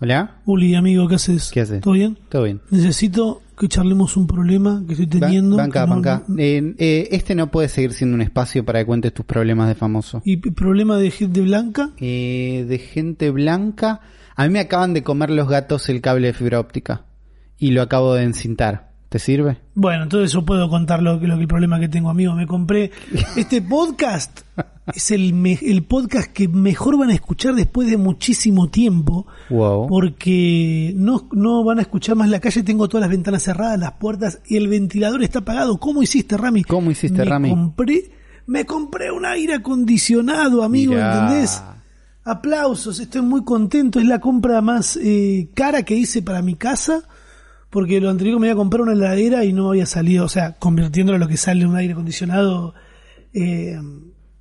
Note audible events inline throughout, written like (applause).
Hola. Uli, amigo, ¿qué haces? ¿Qué haces? ¿Todo bien? Todo bien. Necesito que charlemos un problema que estoy teniendo. Banca, no- banca. Eh, eh, este no puede seguir siendo un espacio para que cuentes tus problemas de famoso. ¿Y problema de gente blanca? Eh, de gente blanca. A mí me acaban de comer los gatos el cable de fibra óptica. Y lo acabo de encintar. ¿Te sirve? Bueno, entonces yo puedo contar lo, que- lo que el problema que tengo, amigo. Me compré (laughs) este podcast. es el, me- el podcast que mejor van a escuchar después de muchísimo tiempo. Wow. Porque no, no van a escuchar más la calle. Tengo todas las ventanas cerradas, las puertas y el ventilador está apagado. ¿Cómo hiciste, Rami? ¿Cómo hiciste, me Rami? Compré, me compré un aire acondicionado, amigo, Mirá. ¿entendés? Aplausos, estoy muy contento. Es la compra más eh, cara que hice para mi casa. Porque lo anterior me iba a comprar una heladera y no me había salido. O sea, convirtiéndolo en lo que sale un aire acondicionado. eh,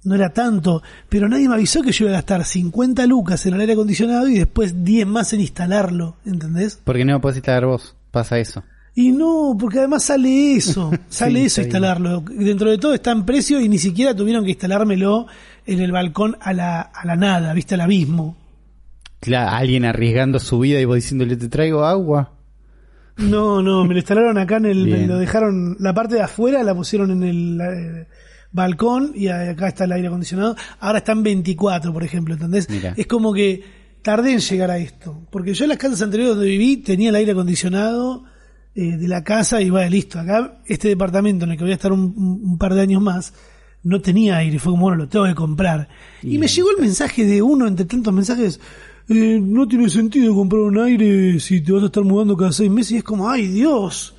no era tanto. Pero nadie me avisó que yo iba a gastar 50 lucas en el aire acondicionado y después 10 más en instalarlo. ¿Entendés? Porque no lo puedes instalar vos. Pasa eso. Y no, porque además sale eso, (laughs) sale Sí, eso instalarlo. Dentro de todo está en precio y ni siquiera tuvieron que instalármelo en el balcón a la, a la nada, viste, al abismo. Claro, alguien arriesgando su vida y vos diciéndole te traigo agua. No, no, me lo instalaron acá en el, me lo dejaron, la parte de afuera la pusieron en el eh, balcón y acá está el aire acondicionado. Ahora está en 24, por ejemplo, ¿entendés? Mira. Es como que tardé en llegar a esto. Porque yo en las casas anteriores donde viví tenía el aire acondicionado eh, de la casa y va, listo. Acá, este departamento en el que voy a estar un, un- un par de años más, no tenía aire. Fue como, bueno, lo tengo que comprar. Y me llegó el mensaje de uno entre tantos mensajes. Eh, no tiene sentido comprar un aire si te vas a estar mudando cada seis meses. Y es como, ay Dios,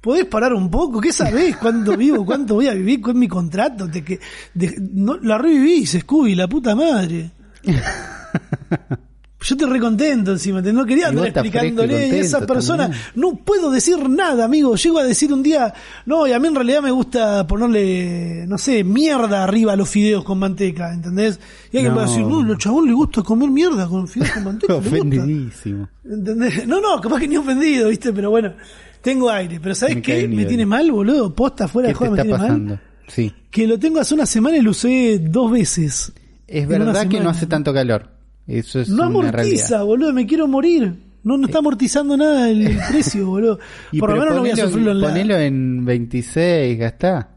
¿podés parar un poco? ¿Qué sabés? ¿Cuánto vivo? ¿Cuánto voy a vivir? ¿Cuál es mi contrato? De que, de- no, la revivís, Scooby, la puta madre. (laughs) Yo te recontento encima, te no quería andar explicándole y y esa persona, también. no puedo decir nada, amigo. Llego a decir un día, no, y a mí en realidad me gusta ponerle, no sé, mierda arriba a los fideos con manteca, ¿entendés? Y alguien No. va a decir, no, los chabón le gusta comer mierda con fideos con (laughs) manteca. le gusta". Ofendidísimo. ¿Entendés? No, no, capaz que ni ofendido, ¿viste? Pero bueno, tengo aire. Pero ¿sabes Me qué? Me nivel. tiene mal, boludo. Posta fuera ¿Qué de joda me tiene pasando? mal. Sí. Que lo tengo hace una semana y lo usé dos veces. Es verdad que no hace tanto calor. Eso es No una amortiza, realidad. boludo, me quiero morir. No, no está amortizando nada el, (laughs) precio, boludo. Y Por lo menos no voy a ponelo- sufrirlo en la... Ponelo en 26, gastá.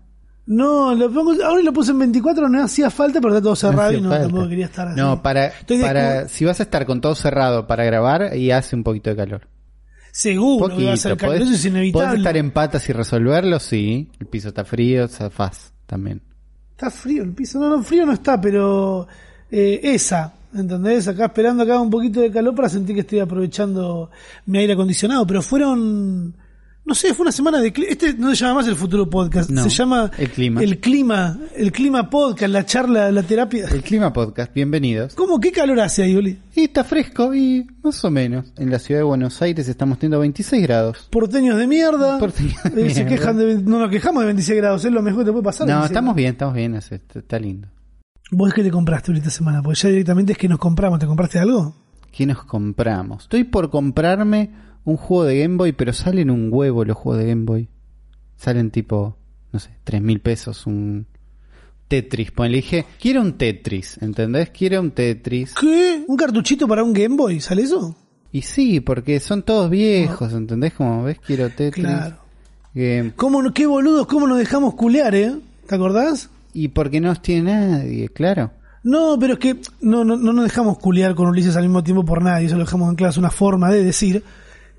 No, lo pongo, ahora lo puse en 24, no hacía falta, pero está todo cerrado y no, falta. tampoco quería estar así. No, para, Estoy si vas a estar con todo cerrado para grabar y hace un poquito de calor. Seguro que va a ser calor, eso es podés inevitable. estar en patas y resolverlo, sí. El piso está frío, zafás también. Está frío el piso. No, no, frío no está, pero eh, esa, ¿entendés? Acá esperando acá un poquito de calor para sentir que estoy aprovechando mi aire acondicionado. Pero fueron, no sé, fue una semana de... cli- Este no se llama más el futuro podcast, No, se llama... El Clima. El clima, el clima podcast, la charla, la terapia. El Clima Podcast, bienvenidos. ¿Cómo? ¿Qué calor hace ahí, Oli? Y está fresco y más o menos. En la ciudad de Buenos Aires estamos teniendo 26 grados. Porteños de mierda. Porteños de Eh, se mierda. quejan de... No nos quejamos de 26 grados, es lo mejor que te puede pasar. No, 26 estamos grados. bien, estamos bien. es- Está, está lindo. ¿Vos qué te compraste ahorita semana? Porque ya directamente es que nos compramos. ¿Te compraste algo? ¿Qué nos compramos? Estoy por comprarme un juego de Game Boy, pero salen un huevo los juegos de Game Boy. Salen tipo, no sé, tres mil pesos un Tetris. Pues le dije, quiero un Tetris, ¿entendés? Quiero un Tetris. ¿Qué? ¿Un cartuchito para un Game Boy? ¿Sale eso? Y sí, porque son todos viejos, ¿entendés? Como ves, quiero Tetris. Claro. Game- ¿Cómo, qué boludos, cómo nos dejamos culear, eh? ¿Te acordás? Y porque no tiene nadie, claro. No, pero es que no, no, no nos dejamos culear con Ulises al mismo tiempo por nadie. Eso lo dejamos en claro. Es una forma de decir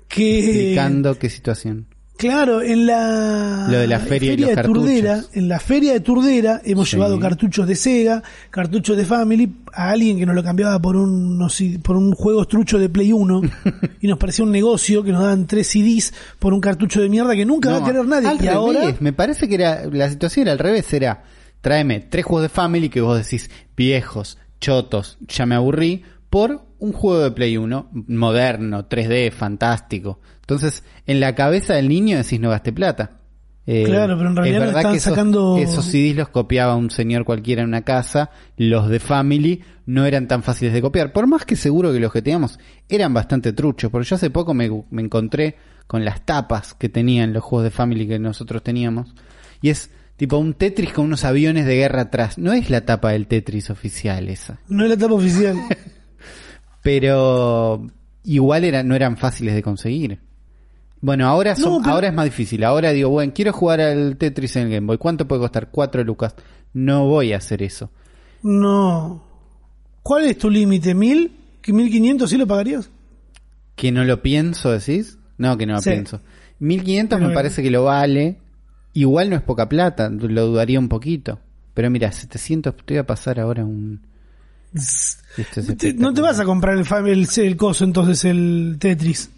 que... Explicando qué situación. Claro, en la, Lo de la feria de Turdera, en la feria de Turdera hemos Sí. llevado cartuchos de Sega, cartuchos de Family a alguien que nos lo cambiaba por un no por un juego trucho de Play 1 (laughs) y nos parecía un negocio que nos daban tres CDs por un cartucho de mierda que nunca va a querer nadie. Al y revés, ahora me parece que era la situación era al revés, era tráeme tres juegos de Family que vos decís viejos, chotos, ya me aburrí, por un juego de Play 1 moderno, 3D, fantástico. Entonces, en la cabeza del niño decís no gaste plata. Eh, Claro, pero en realidad es le verdad estaban que esos, sacando- esos CDs los copiaba un señor cualquiera en una casa, los de Family no eran tan fáciles de copiar, por más que seguro que los que teníamos eran bastante truchos, porque yo hace poco me, me encontré con las tapas que tenían los juegos de Family que nosotros teníamos, y es tipo un Tetris con unos aviones de guerra atrás, no es la tapa del Tetris oficial esa, no es la etapa oficial. (laughs) pero igual era, no eran fáciles de conseguir. Bueno, ahora, son, No, pero- ahora es más difícil. Ahora digo, bueno, quiero jugar al Tetris en el Game Boy. ¿Cuánto puede costar? 4 lucas. No voy a hacer eso. No. ¿Cuál es tu límite? ¿Mil? ¿Que mil quinientos sí lo pagarías? ¿Que no lo pienso, decís? No, que no lo Sí. pienso. 1500 Pero me parece que lo vale. Igual no es poca plata, lo dudaría un poquito. Pero mira, 700, te voy a pasar ahora un... Esto es Te- no te vas a comprar el, el, el coso entonces, el Tetris.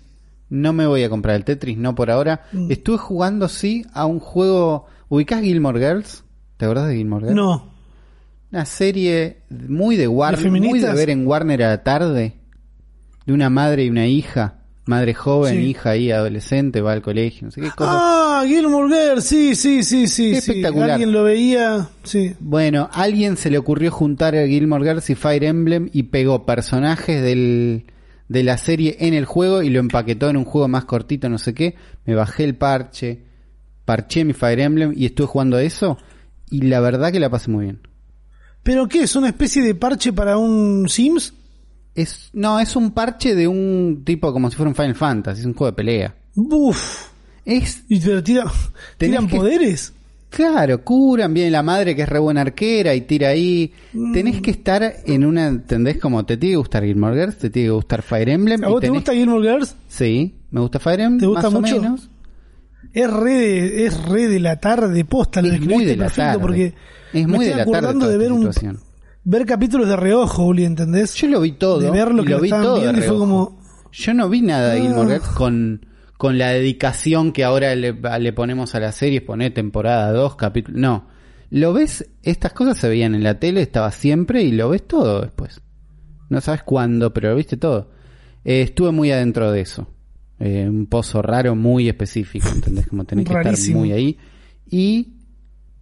No me voy a comprar el Tetris, no por ahora. Mm. Estuve jugando, sí, a un juego... ¿Ubicás Gilmore Girls? ¿Te acordás de Gilmore Girls? No. Una serie muy de Warner, ¿De muy de ver en Warner a la tarde. De una madre y una hija. Madre joven, Sí. hija ahí, adolescente, va al colegio, no sé qué cosa. Ah, Gilmore Girls, sí, sí, sí, sí. Espectacular. Alguien lo veía, sí. Bueno, a alguien se le ocurrió juntar a Gilmore Girls y Fire Emblem y pegó personajes del, de la serie en el juego y lo empaquetó en un juego más cortito, no sé qué. Me bajé el parche, parché mi Fire Emblem y estuve jugando a eso y la verdad que la pasé muy bien. ¿Pero qué? ¿Es una especie de parche para un Sims? Es, no, es un parche de un tipo como si fuera un Final Fantasy, es un juego de pelea. Buf. Es, ¿Y te tira, (laughs) tiran que- poderes? claro, curan, viene la madre que es re buena arquera y tira ahí. Tenés que estar en una, ¿entendés? Como te tiene que gustar Gilmore Girls, te tiene que gustar Fire Emblem. ¿A vos te gusta Gilmore Girls? Sí, me gusta Fire Emblem, ¿Te gusta más mucho? o menos. Es re de, es re de la tarde posta, lo Es muy de la tarde. porque Es me muy estoy de la acordando de ver un. Ver capítulos de reojo, Uli, ¿entendés? Yo lo vi todo. de ver lo que lo vi todo de viendo y fue como Yo no vi nada de Ah. Gilmore Girls con, con la dedicación que ahora le, le ponemos a la serie, poner temporada 2, capítulo. No. Lo ves, estas cosas se veían en la tele, estaba siempre y lo ves todo después. No sabes cuándo, pero lo viste todo. Eh, estuve muy adentro de eso. Eh, un pozo raro muy específico, ¿entendés? Como tenés que estar muy ahí. Y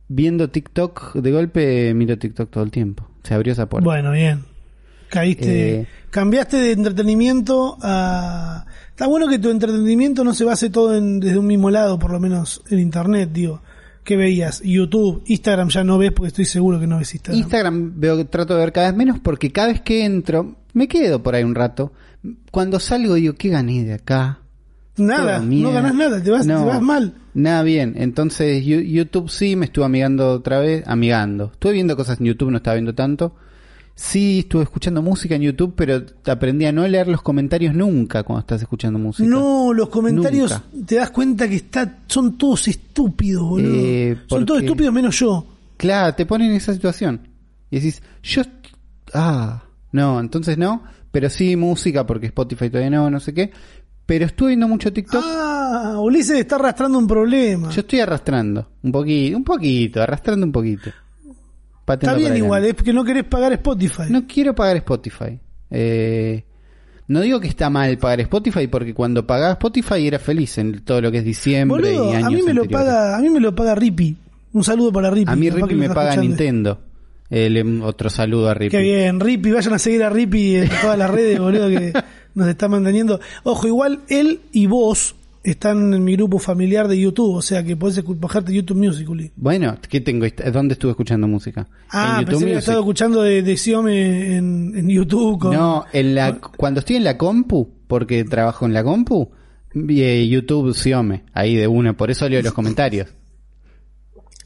viendo TikTok, de golpe miro TikTok todo el tiempo. Se abrió esa puerta. Bueno, bien. Caíste, Eh. cambiaste de entretenimiento a... Está bueno que tu entretenimiento no se base todo en, desde un mismo lado, por lo menos en internet, digo. ¿Qué veías? YouTube, Instagram ya no ves porque estoy seguro que no ves Instagram. Instagram veo trato de ver cada vez menos porque cada vez que entro me quedo por ahí un rato. Cuando salgo digo, ¿qué gané de acá? nada, no ganas nada, te vas, No, te vas mal. Nada bien. Entonces YouTube sí me estuve amigando otra vez, amigando. Estuve viendo cosas en YouTube, no estaba viendo tanto. Sí, estuve escuchando música en YouTube, pero aprendí a no leer los comentarios nunca cuando estás escuchando música. No, los comentarios Nunca. te das cuenta que está, son todos estúpidos, boludo. Eh, son todos estúpidos menos yo. Claro, te ponen en esa situación. Y decís, yo... Ah, no, entonces no. Pero sí música porque Spotify todavía no, no sé qué. Pero estuve viendo mucho TikTok. Ah, Ulises está arrastrando un problema. Yo estoy arrastrando. Un poquito, un poquito, arrastrando un poquito. Está bien igual, es que no querés pagar Spotify. No quiero pagar Spotify. Eh, no digo que está mal pagar Spotify porque cuando pagaba Spotify era feliz en todo lo que es diciembre Boludo, y años a mí me lo paga, a mí me lo paga Rippy. Un saludo para Rippy. A mí Rippy me paga escuchando. Nintendo. Eh, le- otro saludo a Rippy. Qué bien, Rippy, vayan a seguir a Rippy en todas las redes, boludo, que nos está manteniendo. Ojo, igual él y vos están en mi grupo familiar de YouTube, o sea que podés bajarte YouTube Music, Uli. Bueno, ¿qué tengo? ¿Dónde estuve escuchando música? Ah, en pensé que escuchando de, de Xiome en, en YouTube. Con... No, en la, cuando estoy en la compu, porque trabajo en la compu, vi, eh, YouTube Xiome, ahí de una, por eso leo los comentarios.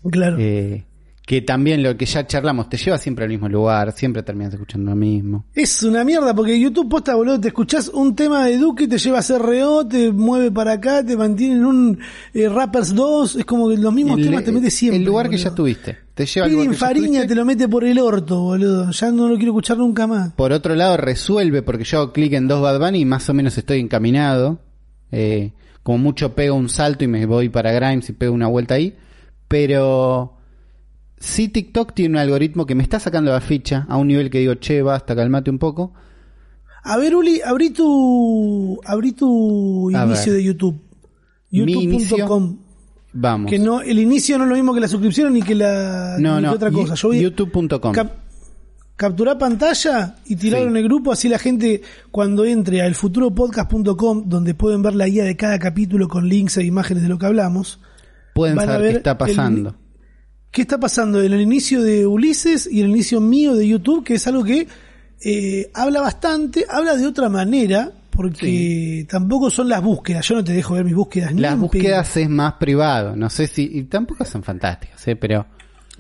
Claro. Eh, que también lo que ya charlamos, te lleva siempre al mismo lugar, siempre terminas escuchando lo mismo. Es una mierda porque YouTube posta, boludo, te escuchás un tema de Duque, te lleva a CRO, te mueve para acá, te mantiene en un eh, Rappers 2, es como que los mismos El, temas te metes siempre. el lugar que ya tuviste, te lleva al lugar Fariña te lo mete por el orto, boludo. Ya no lo quiero escuchar nunca más. Por otro lado, resuelve, porque yo hago clic en dos Bad Bunny y más o menos estoy encaminado. Eh, como mucho pego un salto y me voy para Grimes y pego una vuelta ahí. Pero sí TikTok tiene un algoritmo que me está sacando la ficha a un nivel que digo, che, basta, calmate un poco. A ver, Uli, abrí tu, abrí tu A inicio ver. de YouTube. YouTube.com. Vamos. Que no, el inicio no es lo mismo que la suscripción ni que la no, ni no, que otra cosa. Yo YouTube.com. cap- capturar pantalla y tirarlo Sí. en el grupo, así la gente cuando entre a elfuturopodcast.com, donde pueden ver la guía de cada capítulo con links e imágenes de lo que hablamos, Pueden saber qué está el- pasando. ¿Qué está pasando en el inicio de Ulises y en el inicio mío de YouTube? Que es algo que eh, habla bastante, habla de otra manera, porque tampoco son las búsquedas. Yo no te dejo ver mis búsquedas ni Las búsquedas es más privado. No sé si. Y tampoco son fantásticas, ¿eh? Pero.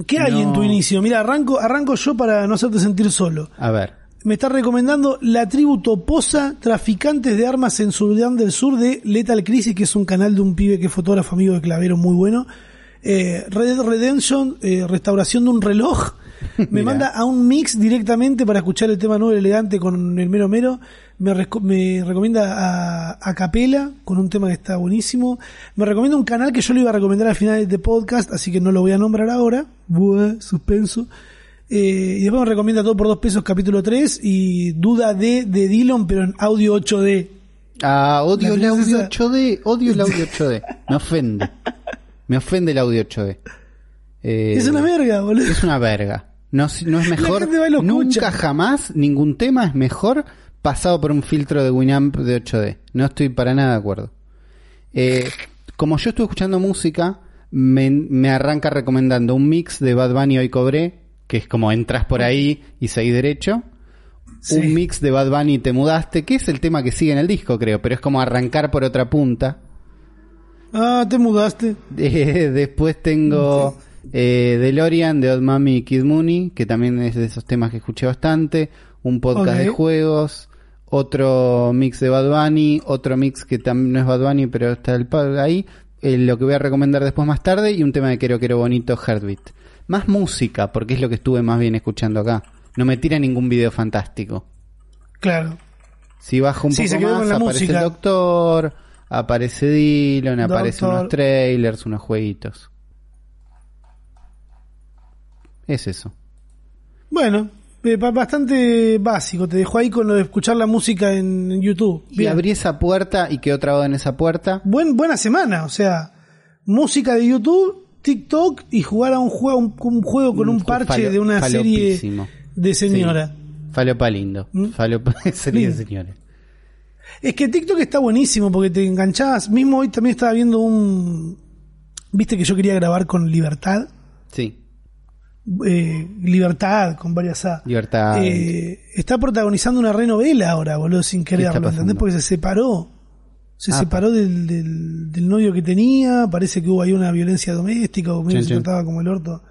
¿Qué hay en tu inicio? Mira, arranco, arranco yo para no hacerte sentir solo. A ver. Me está recomendando la tribu Toposa, traficantes de armas en Sudán del Sur de Lethal Crisis, que es un canal de un pibe que es fotógrafo amigo de Clavero muy bueno. Eh, Red Dead Redemption, eh, restauración de un reloj. (laughs) Me Mirá. manda a un mix directamente para escuchar el tema nuevo elegante con el mero mero. Me, reco- me recomienda a, a Capela con un tema que está buenísimo. Me recomienda un canal que yo le iba a recomendar al final de este podcast, así que no lo voy a nombrar ahora. Buah, suspenso. Eh, y después me recomienda todo por dos pesos capítulo 3 y duda de, de Dillon, pero en audio 8D. Ah, odio el audio princesa- 8D. Odio el audio 8D. Me ofende. Me ofende el audio 8D. Eh, es una verga, boludo. Es una verga. No, es mejor. Nunca jamás ningún tema es mejor pasado por un filtro de Winamp de 8D. No estoy para nada de acuerdo. Eh, como yo estuve escuchando música, me, me arranca recomendando un mix de Bad Bunny Hoy Cobré, que es como entras por ahí y seguís derecho. Sí. Un mix de Bad Bunny Te Mudaste, que es el tema que sigue en el disco, creo, pero es como arrancar por otra punta. Ah, te mudaste. Eh, después tengo eh, DeLorean de Old Mami y Kid Mooney, que también es de esos temas que escuché bastante. Un podcast de juegos. Otro mix de Bad Bunny. Otro mix que también no es Bad Bunny, pero está el pa- ahí. Eh, lo que voy a recomendar después más tarde. Y un tema de Quiero Quiero Bonito, Heartbeat. Más música, porque es lo que estuve más bien escuchando acá. No me tira ningún video fantástico. Claro. Si bajo un Sí, poco más, aparece música. el doctor, aparece Dylan, aparecen Doctor. unos trailers, unos jueguitos. Es eso. Bueno, eh, ba- bastante básico. Te dejo ahí con lo de escuchar la música en, YouTube. Y abrí esa puerta y quedó trabado en esa puerta. Buen, buena semana, o sea, música de YouTube, TikTok y jugar a un juego, un, un juego con Un un ju- parche falo- de una serie de señora. Falopa lindo. ¿Mm? Falopa (laughs) serie de señores. Es que TikTok está buenísimo porque te enganchás. Mismo hoy también estaba viendo un... Viste que yo quería grabar con Libertad. Sí. Eh, Libertad, con varias A. Libertad. Eh, está protagonizando una renovela ahora, boludo, sin quererlo? ¿entendés? Porque se separó. Se Ah, separó del, del, del novio que tenía, parece que hubo ahí una violencia doméstica, o medio se trataba como el orto.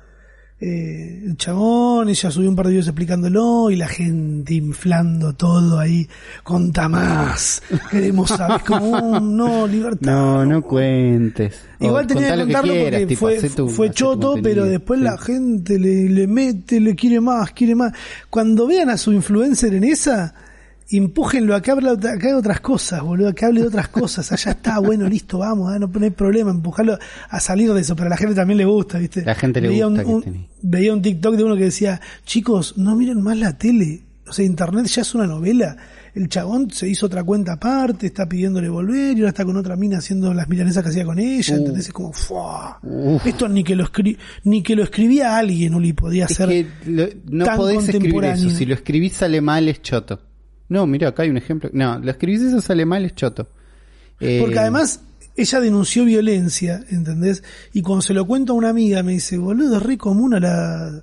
Eh, el chabón, ella subió un par de videos explicándolo y la gente inflando todo ahí. Conta más. Queremos saber cómo no, (laughs) libertad. no, no cuentes. Igual O tenía que lo contarlo quieras, porque fue, fue choto, pero después Sí. la gente le, le mete, le quiere más, quiere más. Cuando vean a su influencer en esa, empújenlo a que hable que haga otras cosas, boludo, a que hable de otras (laughs) cosas. Allá está, bueno, listo, vamos, ah, no, no hay problema, empujarlo a salir de eso, pero a la gente también le gusta, ¿viste? La gente le veía gusta un, que un- veía un TikTok de uno que decía, chicos, no miren más la tele. O sea, internet ya es una novela. El chabón se hizo otra cuenta aparte, está pidiéndole volver y ahora está con otra mina haciendo las milanesas que hacía con ella. ¿Entendés? Es como, ¡fua! Esto ni que lo escri ni que lo escribía alguien, Uli, podía Es ser. que lo- no tan podés escribir eso. Si lo escribís sale mal, es choto. No, mira, acá hay un ejemplo. No, lo escribís eso sale mal, es choto. Eh, Porque además ella denunció violencia, ¿entendés? Y cuando se lo cuento a una amiga me dice, boludo, es re común a, la,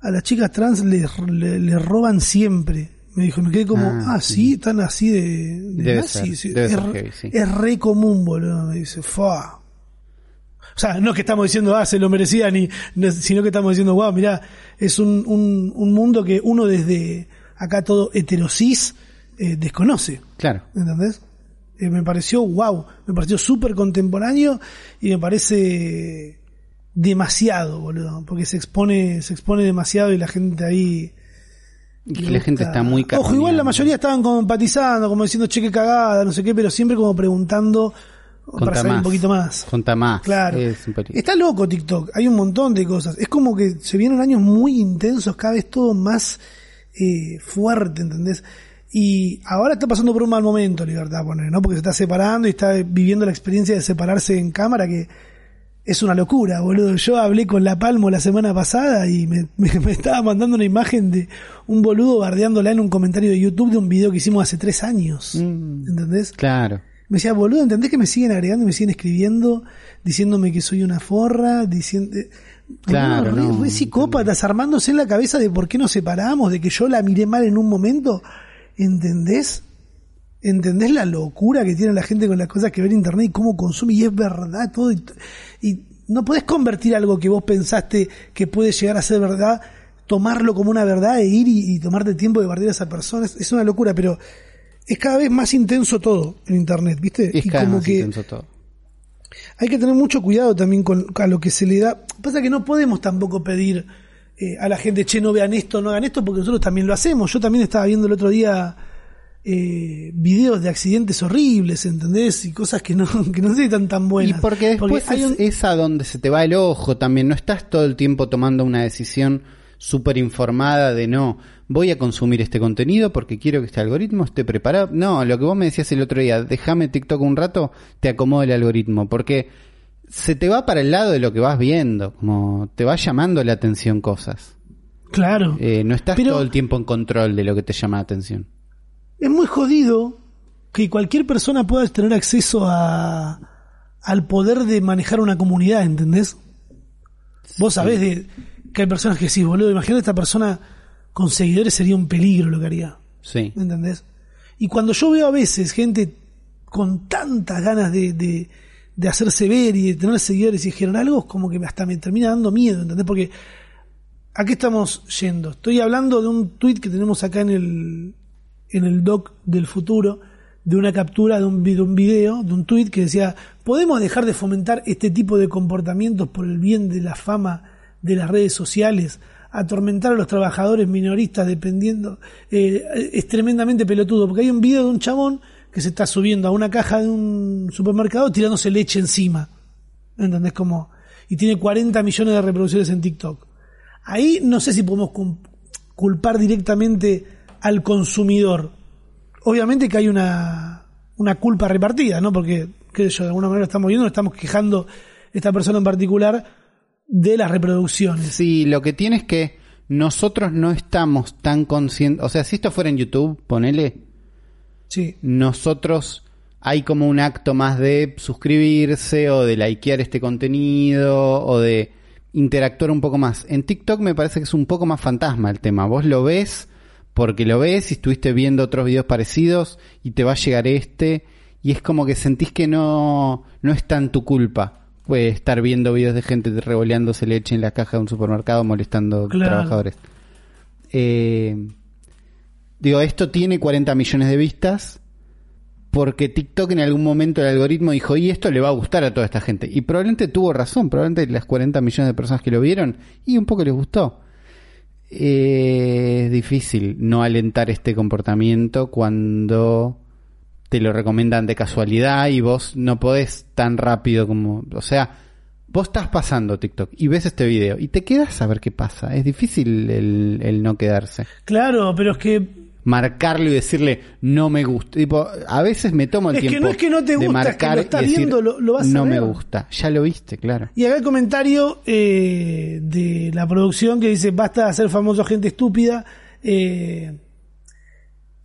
a las chicas trans le, le, le roban siempre. Me dijo, me quedé como, Ah, ah, sí, están así de, de Debe nazi". ser, Sí, debe es, ser re- heavy, sí. es re común, boludo. Me dice, fa. O sea, no que estamos diciendo, ah, se lo merecía, ni, no, sino que estamos diciendo, wow, mirá, es un, un, un mundo que uno desde acá todo heterosis eh, desconoce. Claro. ¿Entendés? Eh, me pareció wow, me pareció súper contemporáneo y me parece demasiado, boludo, porque se expone, se expone demasiado y la gente ahí. Y que la gente está muy Ojo, igual la mayoría estaban como empatizando, como diciendo che que cagada, no sé qué, pero siempre como preguntando para Contá saber un más. poquito más. Contá más. Claro. Es un. Está loco TikTok, hay un montón de cosas. Es como que se vienen años muy intensos, cada vez todo más eh, fuerte, ¿entendés? Y ahora está pasando por un mal momento, Libertad, poner, ¿no? Porque se está separando y está viviendo la experiencia de separarse en cámara, que es una locura, boludo. Yo hablé con La Palmo la semana pasada y me, (laughs) me- me estaba mandando una imagen de un boludo bardeándola en un comentario de YouTube de un video que hicimos hace tres años. Mm. ¿Entendés? Claro. Me decía, boludo, ¿entendés que me siguen agregando y me siguen escribiendo diciéndome que soy una forra? Diciendo, Claro, re, no, re psicópatas, armándose en la cabeza de por qué nos separamos, de que yo la miré mal en un momento. ¿Entendés? ¿Entendés la locura que tiene la gente con las cosas que ve en internet y cómo consume? Y es verdad todo. Y, y no podés convertir algo que vos pensaste que puede llegar a ser verdad, tomarlo como una verdad e ir y, y tomarte tiempo de partir a esa persona. Es, es una locura, pero es cada vez más intenso todo en internet, ¿viste? Es y cada vez como más que intenso todo. Hay que tener mucho cuidado también con a lo que se le da. Pasa que no podemos tampoco pedir eh, a la gente, che, no vean esto, no hagan esto, porque nosotros también lo hacemos. Yo también estaba viendo el otro día eh, videos de accidentes horribles, ¿entendés? Y cosas que no, (laughs) que no tan Y buenas. porque después hay es, un- es a donde se te va el ojo también. No estás todo el tiempo tomando una decisión súper informada de no, voy a consumir este contenido porque quiero que este algoritmo esté preparado. No, lo que vos me decías el otro día, déjame TikTok un rato, te acomodo el algoritmo. Porque se te va para el lado de lo que vas viendo, como te va llamando la atención cosas. Claro. Eh, no estás todo el tiempo en control de lo que te llama la atención. Es muy jodido que cualquier persona pueda tener acceso a, al poder de manejar una comunidad, ¿entendés? Vos sabés de que hay personas que decís, boludo, imagínate esta persona con seguidores sería un peligro lo que haría. Sí. ¿Me entendés? Y cuando yo veo a veces gente con tantas ganas de, de, de hacerse ver y de tener seguidores y dijeron algo, es como que hasta me termina dando miedo, ¿entendés? Porque ¿a qué estamos yendo? Estoy hablando de un tweet que tenemos acá en el, en el doc del futuro, de una captura de un, de un video, de un tweet que decía, ¿podemos dejar de fomentar este tipo de comportamientos por el bien de la fama de las redes sociales? Atormentar a los trabajadores minoristas dependiendo, eh, es tremendamente pelotudo, porque hay un video de un chabón que se está subiendo a una caja de un supermercado tirándose leche encima. ¿Entendés? Como, y tiene 40 millones de reproducciones en TikTok. Ahí no sé si podemos culpar directamente al consumidor. Obviamente que hay una, una culpa repartida, ¿no? Porque, qué sé yo, de alguna manera estamos viendo, estamos quejando esta persona en particular de las reproducciones. Sí, lo que tiene es que nosotros no estamos tan conscientes. O sea, si esto fuera en YouTube, ponele, Sí. nosotros hay como un acto más de suscribirse o de likear este contenido o de interactuar un poco más. En TikTok me parece que es un poco más fantasma el tema. Vos lo ves porque lo ves y estuviste viendo otros videos parecidos y te va a llegar este y es como que sentís que no, no es tan tu culpa. Puede estar viendo videos de gente revoleándose leche en la caja de un supermercado molestando Claro. trabajadores. Eh, digo, esto tiene 40 millones de vistas porque TikTok en algún momento el algoritmo dijo, y esto le va a gustar a toda esta gente. Y probablemente tuvo razón, probablemente las 40 millones de personas que lo vieron, y un poco les gustó. Eh, es difícil no alentar este comportamiento cuando te lo recomiendan de casualidad y vos no podés tan rápido como... O sea, vos estás pasando TikTok y ves este video y te quedas a ver qué pasa. Es difícil el, el no quedarse Claro, pero es que marcarlo y decirle no me gusta. Tipo, a veces me tomo el Es que tiempo no es que no te de gusta, es que marcar lo estás y decir, viendo, lo- lo vas a no me ver". gusta. Ya lo viste, claro. Y acá el comentario eh, de la producción que dice basta de hacer famoso gente estúpida. eh,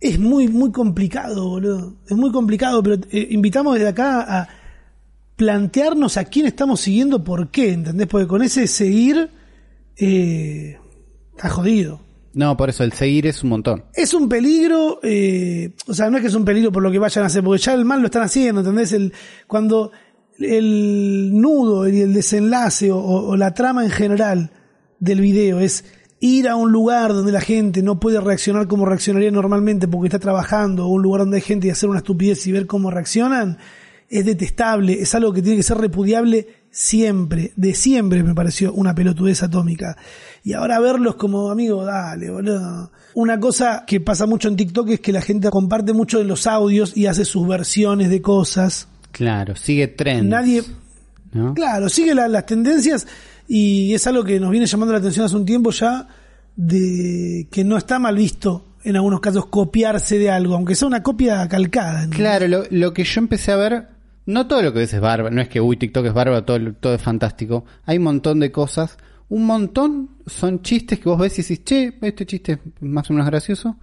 es muy, muy complicado, boludo. Es muy complicado, pero eh, invitamos desde acá a plantearnos a quién estamos siguiendo, por qué, ¿entendés? Porque con ese seguir eh, está jodido. No, por eso el seguir es un montón. Es un peligro, eh, o sea, no es que es un peligro por lo que vayan a hacer, porque ya el mal lo están haciendo, ¿entendés? El, cuando el nudo y el desenlace o, o la trama en general del video es ir a un lugar donde la gente no puede reaccionar como reaccionaría normalmente porque está trabajando, o un lugar donde hay gente y hacer una estupidez y ver cómo reaccionan, es detestable, es algo que tiene que ser repudiable siempre, de siempre me pareció una pelotudez atómica. Y ahora verlos como, amigo, dale, boludo. Una cosa que pasa mucho en TikTok es que la gente comparte mucho de los audios y hace sus versiones de cosas. Claro, sigue trend. Nadie, ¿no? claro, sigue la- las tendencias y es algo que nos viene llamando la atención hace un tiempo ya de que no está mal visto en algunos casos copiarse de algo, aunque sea una copia calcada. Claro, lo, lo que yo empecé a ver, no todo lo que ves es bárbaro, no es que, uy, TikTok es bárbaro, todo, todo es fantástico. Hay un montón de cosas. Un montón son chistes que vos ves y decís, che, este chiste es más o menos gracioso.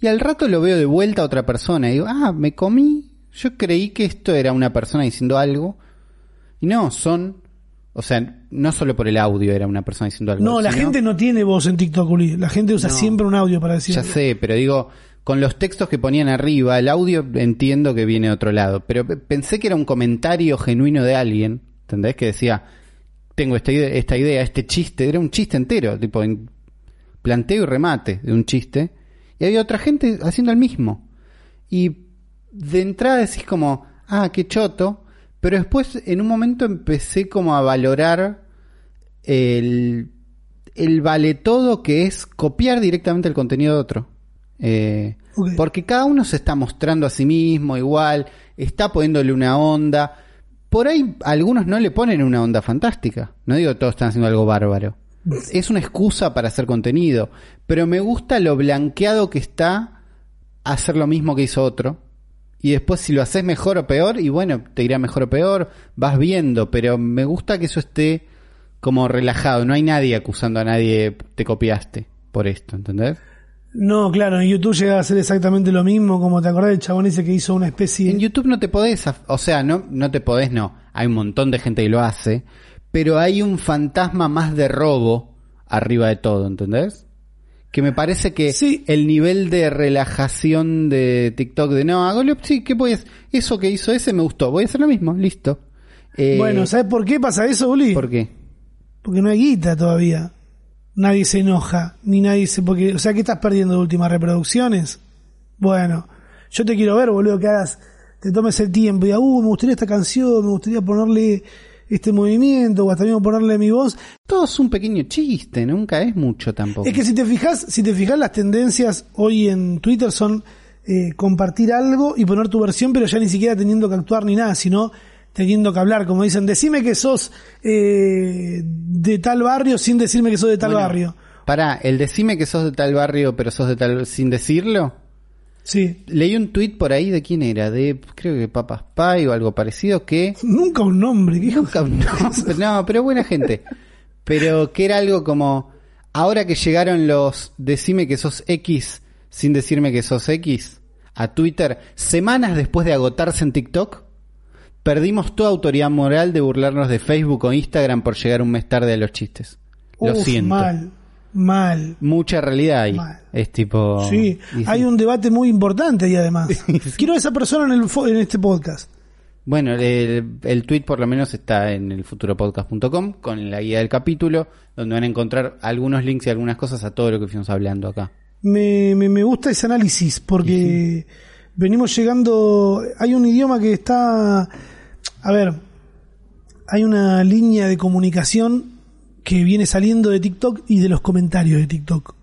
Y al rato lo veo de vuelta a otra persona y digo, ah, me comí. Yo creí que esto era una persona diciendo algo. Y no, son. O sea, no solo por el audio era una persona diciendo algo. No, la sino- gente no tiene voz en TikTok, Uli. La gente usa No. siempre un audio para decir. Ya sé, pero digo, con los textos que ponían arriba, el audio entiendo que viene de otro lado, pero pe- pensé que era un comentario genuino de alguien, ¿entendés? Que decía, tengo esta idea, esta idea, este chiste, era un chiste entero, tipo planteo y remate de un chiste, y había otra gente haciendo el mismo. Y de entrada decís como, ah, qué choto, pero después en un momento empecé como a valorar el, el vale todo que es copiar directamente el contenido de otro. Eh. Porque cada uno se está mostrando a sí mismo igual, está poniéndole una onda. Por ahí algunos no le ponen una onda fantástica. No digo todos están haciendo algo bárbaro. Es una excusa para hacer contenido. Pero me gusta lo blanqueado que está hacer lo mismo que hizo otro. Y después si lo haces mejor o peor, y bueno, te irá mejor o peor, vas viendo. Pero me gusta que eso esté como relajado. No hay nadie acusando a nadie, te copiaste por esto, ¿entendés? No, claro, en YouTube llega a ser exactamente lo mismo, como te acordás del chabón ese que hizo una especie... En YouTube no te podés, o sea, no, no te podés, no. Hay un montón de gente que lo hace, pero hay un fantasma más de robo arriba de todo, ¿entendés? Que me parece que Sí. el nivel de relajación de TikTok de no, hago sí, ¿qué hacer? Eso que hizo ese me gustó, voy a hacer lo mismo, listo. Eh, Bueno, ¿sabes por qué pasa eso, Uli? ¿Por qué? Porque no hay guita todavía. Nadie se enoja, ni nadie se... Porque, o sea, ¿qué estás perdiendo de últimas reproducciones? Bueno, yo te quiero ver, boludo, que hagas, te tomes el tiempo y digas, uh, me gustaría esta canción, me gustaría ponerle este movimiento, o hasta mismo ponerle mi voz. Todo es un pequeño chiste, nunca es mucho tampoco. Es que si te fijas, si te fijas las tendencias hoy en Twitter son eh, compartir algo y poner tu versión, pero ya ni siquiera teniendo que actuar ni nada, sino teniendo que hablar, como dicen, decime que sos eh, de tal barrio sin decirme que sos de tal Bueno, barrio. Pará, el decime que sos de tal barrio, pero sos de tal sin decirlo. Sí. Leí un tuit por ahí de quién era, de creo que Papas Pie o algo parecido, que Nunca un nombre, nunca, no, pero- no, pero buena gente, pero que era algo como, ahora que llegaron los decime que sos X sin decirme que sos X a Twitter, semanas después de agotarse en TikTok, perdimos toda autoridad moral de burlarnos de Facebook o Instagram por llegar un mes tarde a los chistes. Lo siento. Mal, mal. Mucha realidad ahí. Mal. Es tipo... Sí, y hay sí. un debate muy importante ahí además. (laughs) Quiero a esa persona en, el fo- en este podcast. Bueno, el, el tweet por lo menos está en el futuropodcast.com con la guía del capítulo, donde van a encontrar algunos links y algunas cosas a todo lo que fuimos hablando acá. Me, me, me gusta ese análisis porque venimos llegando. Hay un idioma que está. A ver, hay una línea de comunicación que viene saliendo de TikTok y de los comentarios de TikTok.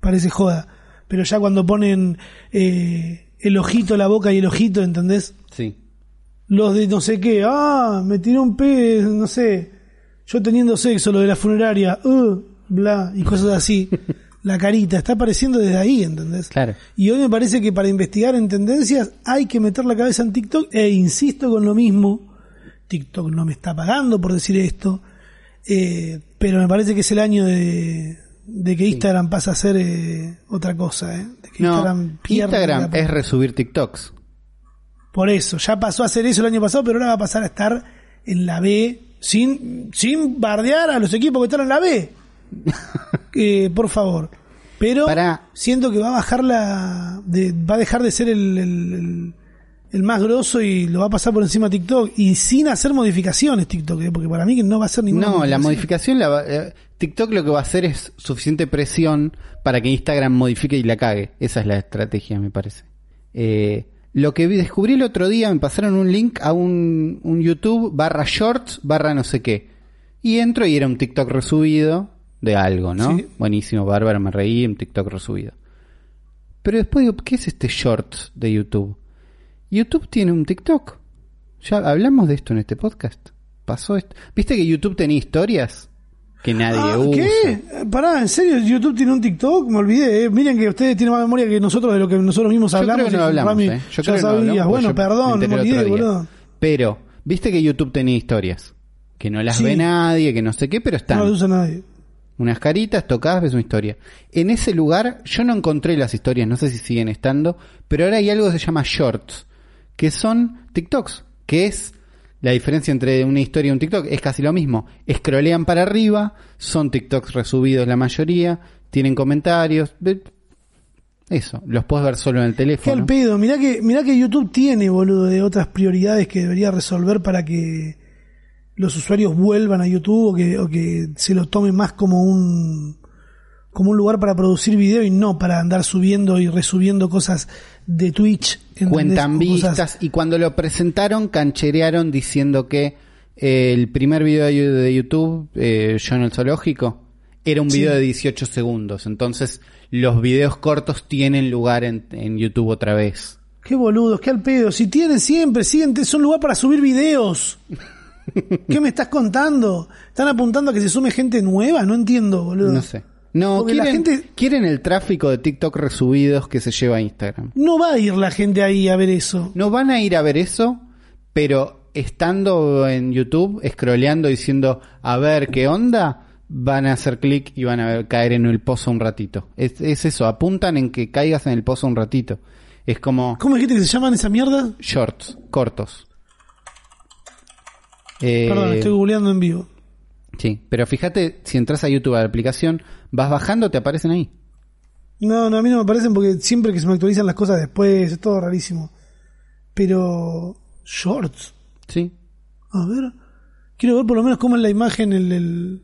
Parece joda. Pero ya cuando ponen eh, el ojito, la boca y el ojito, ¿entendés? Sí. Los de no sé qué, ah, me tiró un pez, no sé, yo teniendo sexo, lo de la funeraria, uh, bla, y cosas así. (laughs) La carita, está apareciendo desde ahí, ¿entendés? Claro. Y hoy me parece que para investigar en tendencias hay que meter la cabeza en TikTok, e insisto con lo mismo, TikTok no me está pagando por decir esto, eh, pero me parece que es el año de, de que Instagram pasa a ser eh, otra cosa, ¿eh? De que No, Instagram es resubir TikToks. por eso, ya pasó a hacer eso el año pasado, pero ahora va a pasar a estar en la B sin, sin bardear a los equipos que están en la B. (laughs) Eh, por favor. Pero siento que va a bajar la. de- va a dejar de ser el, el, el- el más grosso y lo va a pasar por encima a TikTok. Y sin hacer modificaciones TikTok, eh, porque para mí que no va a hacer ninguna No, la modificación, la va- eh, TikTok lo que va a hacer es suficiente presión para que Instagram modifique y la cague. Esa es la estrategia, me parece. Eh, lo que descubrí el otro día, me pasaron un link a un, un YouTube barra shorts barra no sé qué. Y entro y era un TikTok resubido de algo, ¿no? Sí. Buenísimo, bárbaro, me reí, un TikTok resubido. Pero después digo, ¿qué es este shorts de YouTube? YouTube tiene un TikTok. Ya hablamos de esto en este podcast. Pasó esto. ¿Viste que YouTube tenía historias? Que nadie Ah, usa. ¿Qué? Eh, Pará, ¿en serio YouTube tiene un TikTok? Me olvidé. eh. Miren que ustedes tienen más memoria que nosotros de lo que nosotros mismos Yo hablamos. creo que no hablamos, Rami, ¿eh? Yo ya creo que no sabías. hablamos, bueno, yo perdón, me olvidé, boludo. Pero, viste que YouTube tenía historias. Que no las Sí. ve nadie, que no sé qué, pero están. No lo usa nadie. Unas caritas, tocas, ves una historia. En ese lugar yo no encontré las historias, no sé si siguen estando, pero ahora hay algo que se llama shorts, que son TikToks, que es la diferencia entre una historia y un TikTok, es casi lo mismo. Scrollean para arriba, son TikToks resubidos la mayoría, tienen comentarios. Eso, los puedes ver solo en el Qué al teléfono. pedo. Mirá que, mirá que YouTube tiene, boludo, de otras prioridades que debería resolver para que los usuarios vuelvan a YouTube o que, o que se lo tomen más como un como un lugar para producir video y no para andar subiendo y resubiendo cosas de Twitch. ¿entendés? Cuentan cosas- vistas y cuando lo presentaron cancherearon diciendo que eh, el primer video de YouTube, eh, yo en el zoológico, era un Sí. video de 18 segundos. Entonces los videos cortos tienen lugar en, en YouTube otra vez. Qué boludos, qué al pedo. Si tienen siempre, siguen, es un lugar para subir videos. (laughs) ¿Qué me estás contando? ¿Están apuntando a que se sume gente nueva? No entiendo, boludo. No sé. No, Porque la quieren, gente- quieren el tráfico de TikTok resubidos que se lleva a Instagram. No va a ir la gente ahí a ver eso. No van a ir a ver eso, pero estando en YouTube, scrolleando, diciendo, a ver qué onda, van a hacer clic y van a ver- caer en el pozo un ratito. Es, es eso, apuntan en que caigas en el pozo un ratito. Es como ¿Cómo dijiste que se llaman esa mierda? shorts, cortos. Eh, Perdón, estoy googleando en vivo. Sí, pero fíjate, si entras a YouTube a la aplicación, vas bajando, te aparecen ahí. No, no, a mí no me parecen porque siempre que se me actualizan las cosas después, es todo rarísimo. Pero, shorts. Sí. A ver. Quiero ver por lo menos cómo es la imagen el, el-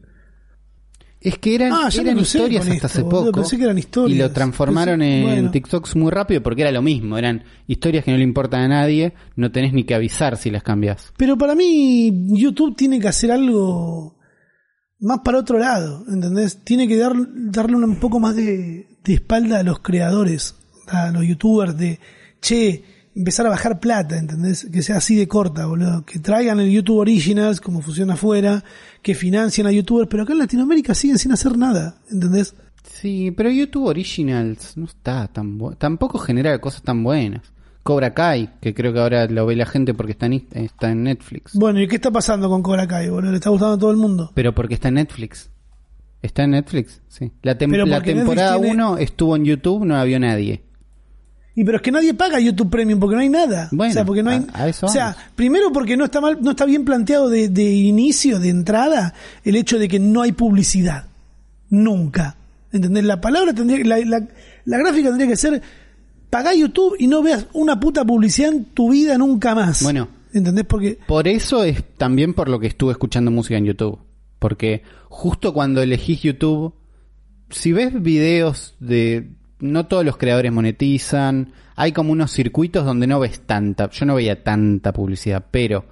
Es que eran, Ah, eran historias hasta esto, hace poco. pensé que eran historias. Y lo transformaron Pensé- en bueno. TikToks muy rápido porque era lo mismo. Eran historias que no le importan a nadie. No tenés ni que avisar si las cambias. Pero para mí, YouTube tiene que hacer algo más para otro lado, ¿entendés? Tiene que dar, darle un poco más de, de espalda a los creadores, a los youtubers, de, che, empezar a bajar plata, ¿entendés? Que sea así de corta, boludo. Que traigan el YouTube Originals, como funciona afuera, que financien a youtubers, pero acá en Latinoamérica siguen sin hacer nada, ¿entendés? Sí, pero YouTube Originals no está tan bueno. Tampoco genera cosas tan buenas. Cobra Kai, que creo que ahora lo ve la gente porque está en, está en Netflix. Bueno, ¿y qué está pasando con Cobra Kai, boludo? ¿Le está gustando a todo el mundo? Pero porque está en Netflix. ¿Está en Netflix? Sí. La, tem- temporada Netflix tiene- 1 estuvo en YouTube, no la vio nadie. Y pero es que nadie paga YouTube Premium porque no hay nada. Bueno, o sea, porque no hay, a- a eso o sea, vamos. primero porque no está mal, no está bien planteado de, de inicio, de entrada, el hecho de que no hay publicidad. Nunca. ¿Entendés? La palabra tendría la, la, la gráfica tendría que ser pagá YouTube y no veas una puta publicidad en tu vida nunca más. Bueno. ¿Entendés? Porque Por eso es también por lo que estuve escuchando música en YouTube. Porque justo cuando elegís YouTube, si ves videos de... No todos los creadores monetizan. Hay como unos circuitos donde no ves tanta... Yo no veía tanta publicidad, pero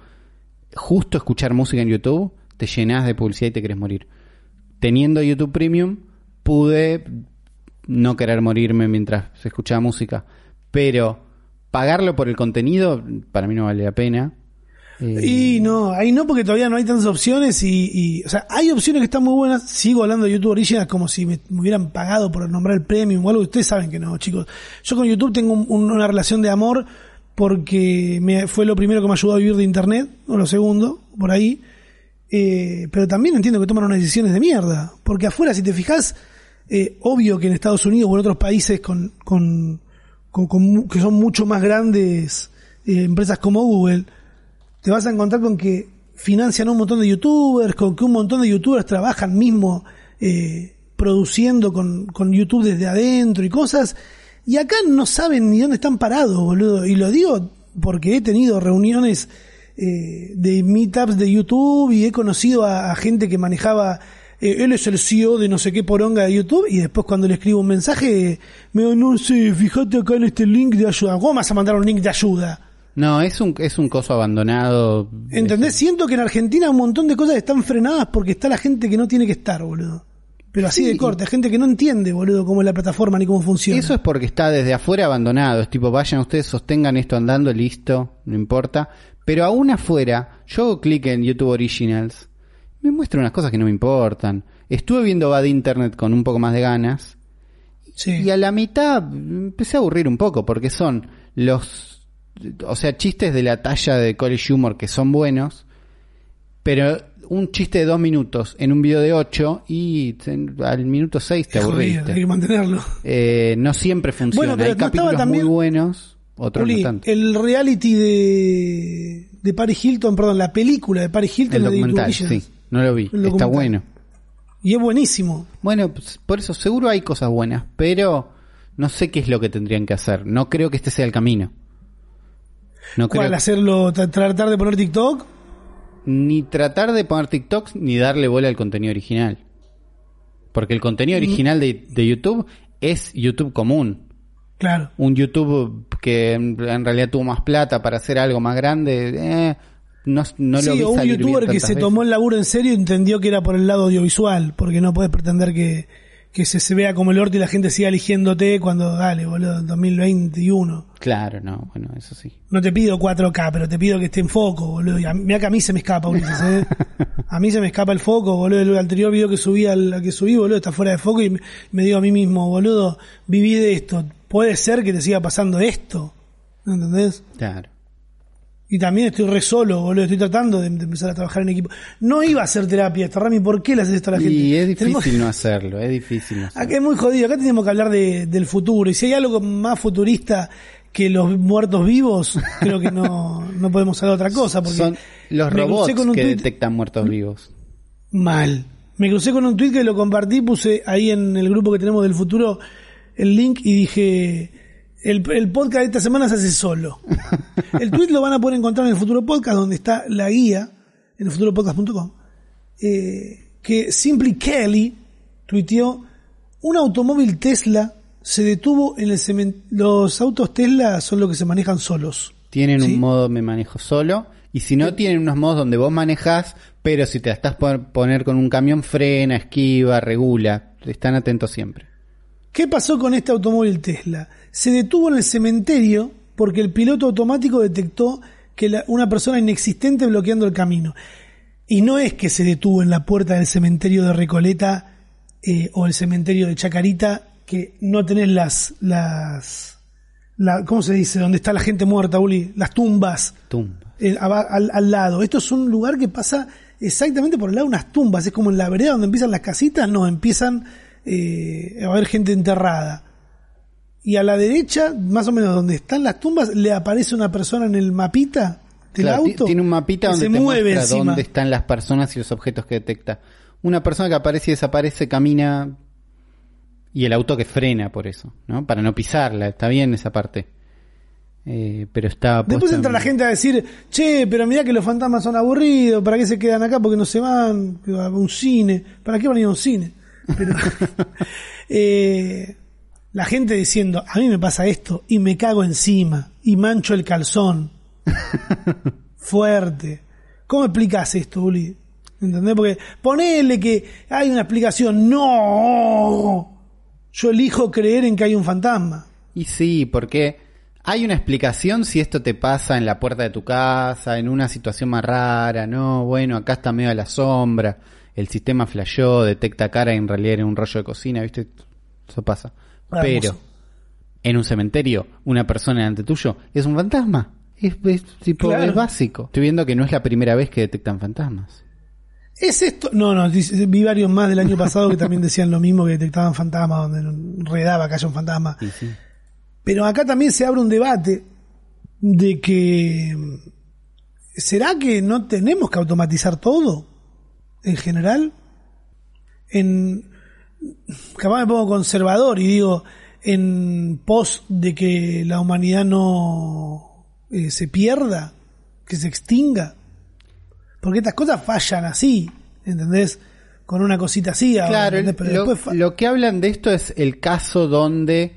justo escuchar música en YouTube, te llenas de publicidad y te querés morir. Teniendo YouTube Premium, pude no querer morirme mientras se escuchaba música. Pero pagarlo por el contenido, para mí no vale la pena. Eh, Y no, ahí no, porque todavía no hay tantas opciones y, o sea, hay opciones que están muy buenas. Sigo hablando de YouTube Original como si me, hubieran pagado por nombrar el premium o algo. Ustedes saben que no, chicos. Yo con YouTube tengo un- una relación de amor porque me, fue lo primero que me ayudó a vivir de Internet, o lo segundo, por ahí. Eh, pero también entiendo que toman unas decisiones de mierda. Porque afuera, si te fijas, eh, obvio que en Estados Unidos o en otros países con, con, con- con que son mucho más grandes eh, empresas como Google, te vas a encontrar con que financian un montón de youtubers, con que un montón de youtubers trabajan mismo eh, produciendo con, con YouTube desde adentro y cosas. Y acá no saben ni dónde están parados, boludo. Y lo digo porque he tenido reuniones de meetups de YouTube y he conocido a gente que manejaba. Eh, él es el CEO de no sé qué poronga de YouTube y después cuando le escribo un mensaje me digo, no sé, fíjate acá en este link de ayuda. ¿Cómo vas a mandar un link de ayuda? No, es un, es un coso abandonado. ¿Entendés? Siento que en Argentina un montón de cosas están frenadas porque está la gente que no tiene que estar, boludo. Pero así Sí. de corte, gente que no entiende, boludo, cómo es la plataforma ni cómo funciona. Eso es porque está desde afuera abandonado. Es tipo, vayan ustedes, sostengan esto andando, listo, no importa. Pero aún afuera, yo hago clic en YouTube Originals, me muestra unas cosas que no me importan. Estuve viendo Bad Internet con un poco más de ganas. Sí. Y a la mitad empecé a aburrir un poco porque son los, o sea, chistes de la talla de College Humor que son buenos, pero un chiste de dos minutos en un video de ocho y al minuto seis te jodido, aburriste. hay que mantenerlo. Eh, no siempre funciona. Bueno, pero Hay capítulos también- muy buenos, otros Juli, no tanto. el reality de, de Paris Hilton, perdón, la película de Paris Hilton El la documental, sí, no lo vi. Está bueno. Y es buenísimo. Bueno, pues, por eso seguro hay cosas buenas, pero no sé qué es lo que tendrían que hacer. No creo que este sea el camino. No creo ¿Cuál? ¿Hacerlo, tratar de poner TikTok? Ni tratar de poner TikTok ni darle bola al contenido original. Porque el contenido original de, de YouTube es YouTube común. Claro. Un YouTube que en, realidad tuvo más plata para hacer algo más grande. Eh, no, no sí, lo o un youtuber que se tomó el laburo en serio y entendió que era por el lado audiovisual, porque no puedes pretender que, que se, se, vea como el orto y la gente siga eligiéndote cuando, dale, boludo, 2021. Claro, no, bueno, eso sí. No te pido 4K, pero te pido que esté en foco, boludo. Y a, mira que a mí se me escapa, Ulises, ¿eh? (laughs) A mí se me escapa el foco, boludo. El anterior video que subí, al que subí, boludo, está fuera de foco y me, digo a mí mismo, boludo, viví de esto. Puede ser que te siga pasando esto. ¿Entendés? Claro. Y también estoy re solo, boludo. Estoy tratando de, empezar a trabajar en equipo. No iba a hacer terapia Rami. ¿Por qué le haces esto a la gente? Y es difícil no (laughs) hacerlo, es difícil no hacerlo. Acá es muy jodido. Acá tenemos que hablar de, del futuro. Y si hay algo más futurista que los muertos vivos, creo que no, (laughs) no podemos hablar de otra cosa. Porque Son los robots que detectan muertos vivos. Mal. Me crucé con un tweet que lo compartí, puse ahí en el grupo que tenemos del futuro el link y dije el, podcast de esta semana se hace solo. (laughs) El tweet lo van a poder encontrar en el futuro podcast, donde está la guía, en el futuropodcast.com, eh, que Simply Kelly tuiteó, un automóvil Tesla se detuvo en el cementerio. Los autos Tesla son los que se manejan solos. Tienen un modo me manejo solo. Y si no, tienen unos modos donde vos manejás, pero si te estás por poner con un camión, frena, esquiva, regula. Están atentos siempre. ¿Qué pasó con este automóvil Tesla? Se detuvo en el cementerio porque el piloto automático detectó que una persona inexistente bloqueando el camino. Y no es que se detuvo en la puerta del cementerio de Recoleta eh, o el cementerio de Chacarita, que no tenés las, las, ¿cómo se dice? Donde está la gente muerta, Uli, las tumbas. Eh, al, al, lado. Esto es un lugar que pasa exactamente por el lado de unas tumbas. Es como en la vereda donde empiezan las casitas, no, empiezan eh, a haber gente enterrada. Y a la derecha, más o menos donde están las tumbas, le aparece una persona en el mapita del auto. Tiene un mapita donde se mueve muestra dónde están las personas y los objetos que detecta. Una persona que aparece y desaparece, camina y el auto que frena por eso, ¿no? Para no pisarla, está bien esa parte. Eh, pero está Después entra la gente a decir, che, pero mira que los fantasmas son aburridos, ¿para qué se quedan acá? Porque no se van a un cine. ¿Para qué van a ir a un cine? Pero, (laughs) eh, la gente diciendo, a mí me pasa esto y me cago encima y mancho el calzón. (laughs) Fuerte. ¿Cómo explicas esto, Uli? ¿Entendés? Porque ponele que hay una explicación. No. Yo elijo creer en que hay un fantasma. Y sí, porque hay una explicación si esto te pasa en la puerta de tu casa, en una situación más rara, no, bueno, acá está medio a la sombra el sistema flasheó, detecta cara y en realidad era un rollo de cocina, ¿viste? Eso pasa. Pero en un cementerio, una persona delante tuyo es un fantasma. Es, tipo, es básico. Estoy viendo que no es la primera vez que detectan fantasmas. ¿Es esto? No, no, vi varios más del año pasado que también decían lo mismo, que detectaban fantasmas, donde redaba que haya un fantasma. Pero acá también se abre un debate de que ¿será que no tenemos que automatizar todo? en general, en capaz me pongo conservador y digo en pos de que la humanidad no eh, se pierda, que se extinga. Porque estas cosas fallan así, ¿entendés? Con una cosita así. Claro, lo, que hablan de esto es el caso donde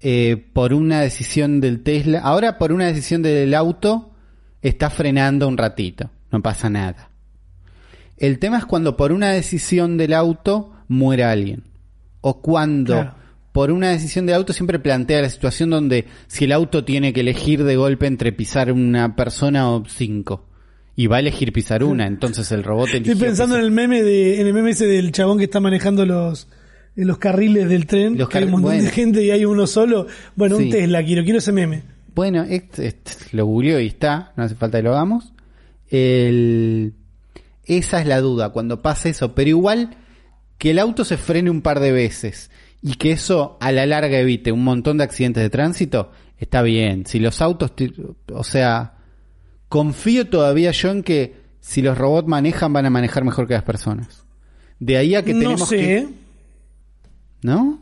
eh, por una decisión del Tesla, ahora por una decisión del auto, está frenando un ratito, no pasa nada. El tema es cuando por una decisión del auto muere alguien. O cuando por una decisión del auto siempre plantea la situación donde si el auto tiene que elegir de golpe entre pisar una persona o cinco. Y va a elegir pisar una, entonces el robot Estoy pensando en el meme de, en el meme ese del chabón que está manejando los, los carriles del tren, los hay un montón de gente y hay uno solo. Bueno, un Tesla quiero, quiero ese meme. Bueno, este, lo googleó y está, no hace falta que lo hagamos. El esa es la duda cuando pasa eso. Pero igual que el auto se frene un par de veces y que eso a la larga evite un montón de accidentes de tránsito, está bien. Si los autos, o sea, confío todavía yo en que si los robots manejan van a manejar mejor que las personas. De ahí a que tenemos no sé. que... ¿No?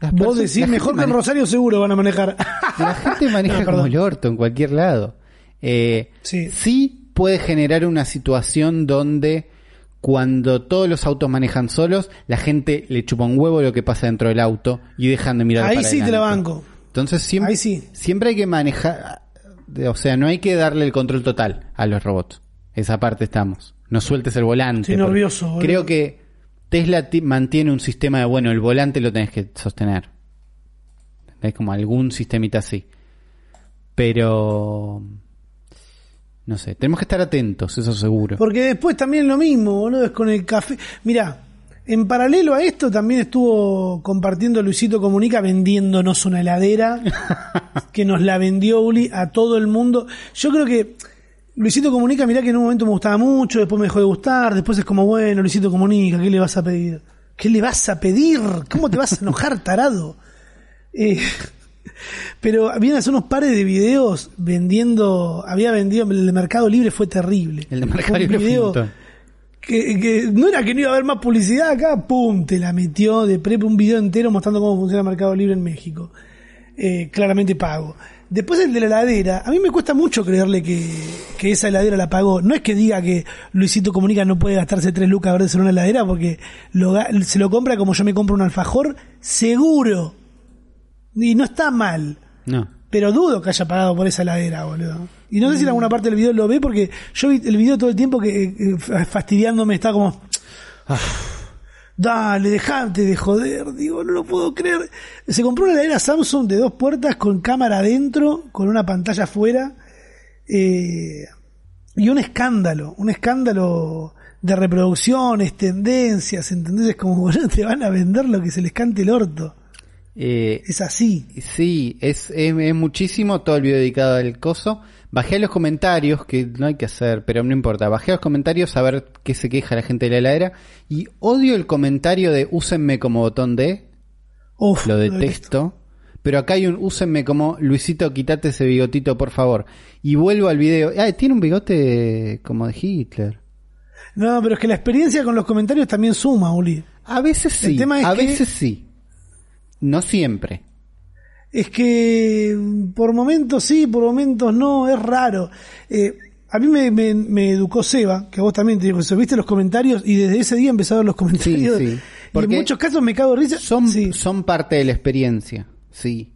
Las Vos decís, mejor que en Rosario seguro van a manejar. (laughs) La gente maneja (laughs) No, como el orto en cualquier lado. Eh, Sí. sí puede generar una situación donde cuando todos los autos manejan solos, la gente le chupa un huevo lo que pasa dentro del auto y dejan de mirar Ahí para sí te la banco. Entonces siempre, Ahí sí. siempre hay que manejar, o sea, no hay que darle el control total a los robots. Esa parte estamos. No sueltes el volante. Estoy nervioso, boludo. Creo que Tesla ti- mantiene un sistema de, bueno, el volante lo tenés que sostener. Es como algún sistemita así. Pero... No sé, tenemos que estar atentos, eso seguro. Porque después también lo mismo, boludo, es con el café. Mira, en paralelo a esto también estuvo compartiendo Luisito Comunica vendiéndonos una heladera (laughs) que nos la vendió Uli a todo el mundo. Yo creo que Luisito Comunica, mirá que en un momento me gustaba mucho, después me dejó de gustar, después es como, bueno, Luisito Comunica, ¿qué le vas a pedir? ¿Qué le vas a pedir? ¿Cómo te vas a enojar, tarado? (laughs) Eh, pero habían hace unos pares de videos vendiendo, había vendido, el de Mercado Libre fue terrible. El de Mercado Libre fue un que, que no era que no iba a haber más publicidad acá, pum, te la metió de prepe un video entero mostrando cómo funciona Mercado Libre en México. Eh, claramente pago. Después el de la heladera, a mí me cuesta mucho creerle que, que esa heladera la pagó. No es que diga que Luisito Comunica no puede gastarse tres lucas a verse en una heladera porque lo, se lo compra como yo me compro un alfajor, seguro. Y no está mal. No. Pero dudo que haya pagado por esa heladera, boludo. Y no sé si en alguna parte del video lo ve porque yo vi el video todo el tiempo que eh, fa- fastidiándome estaba como... "Ah, Dale, dejate de joder, digo, no lo puedo creer. Se compró una heladera Samsung de dos puertas con cámara adentro, con una pantalla afuera, eh, y un escándalo, un escándalo de reproducciones, tendencias, ¿entendés? Es como, (laughs) boludo, te van a vender lo que se les cante el orto. Eh, Es así. Sí, es, es, es muchísimo todo el video dedicado al coso. Bajé a los comentarios, que no hay que hacer, pero no importa. Bajé a los comentarios a ver qué se queja la gente de la heladera. Y odio el comentario de úsenme como botón de. Uf, Lo detesto. Pero acá hay un úsenme como Luisito, quítate ese bigotito, por favor. Y vuelvo al video. Ah, tiene un bigote como de Hitler. No, pero es que la experiencia con los comentarios también suma, Uli. A veces sí. El tema es a que- veces sí. No siempre. Es que mm, por momentos sí, por momentos no, es raro. Eh, a mí me, me- me educó Seba, que a vos también te dijo eso, viste los comentarios y desde ese día ver los (laughs) comentarios. sí. Y en Porque muchos casos me cago de risa. Son, Sí. son parte de la experiencia. Sí.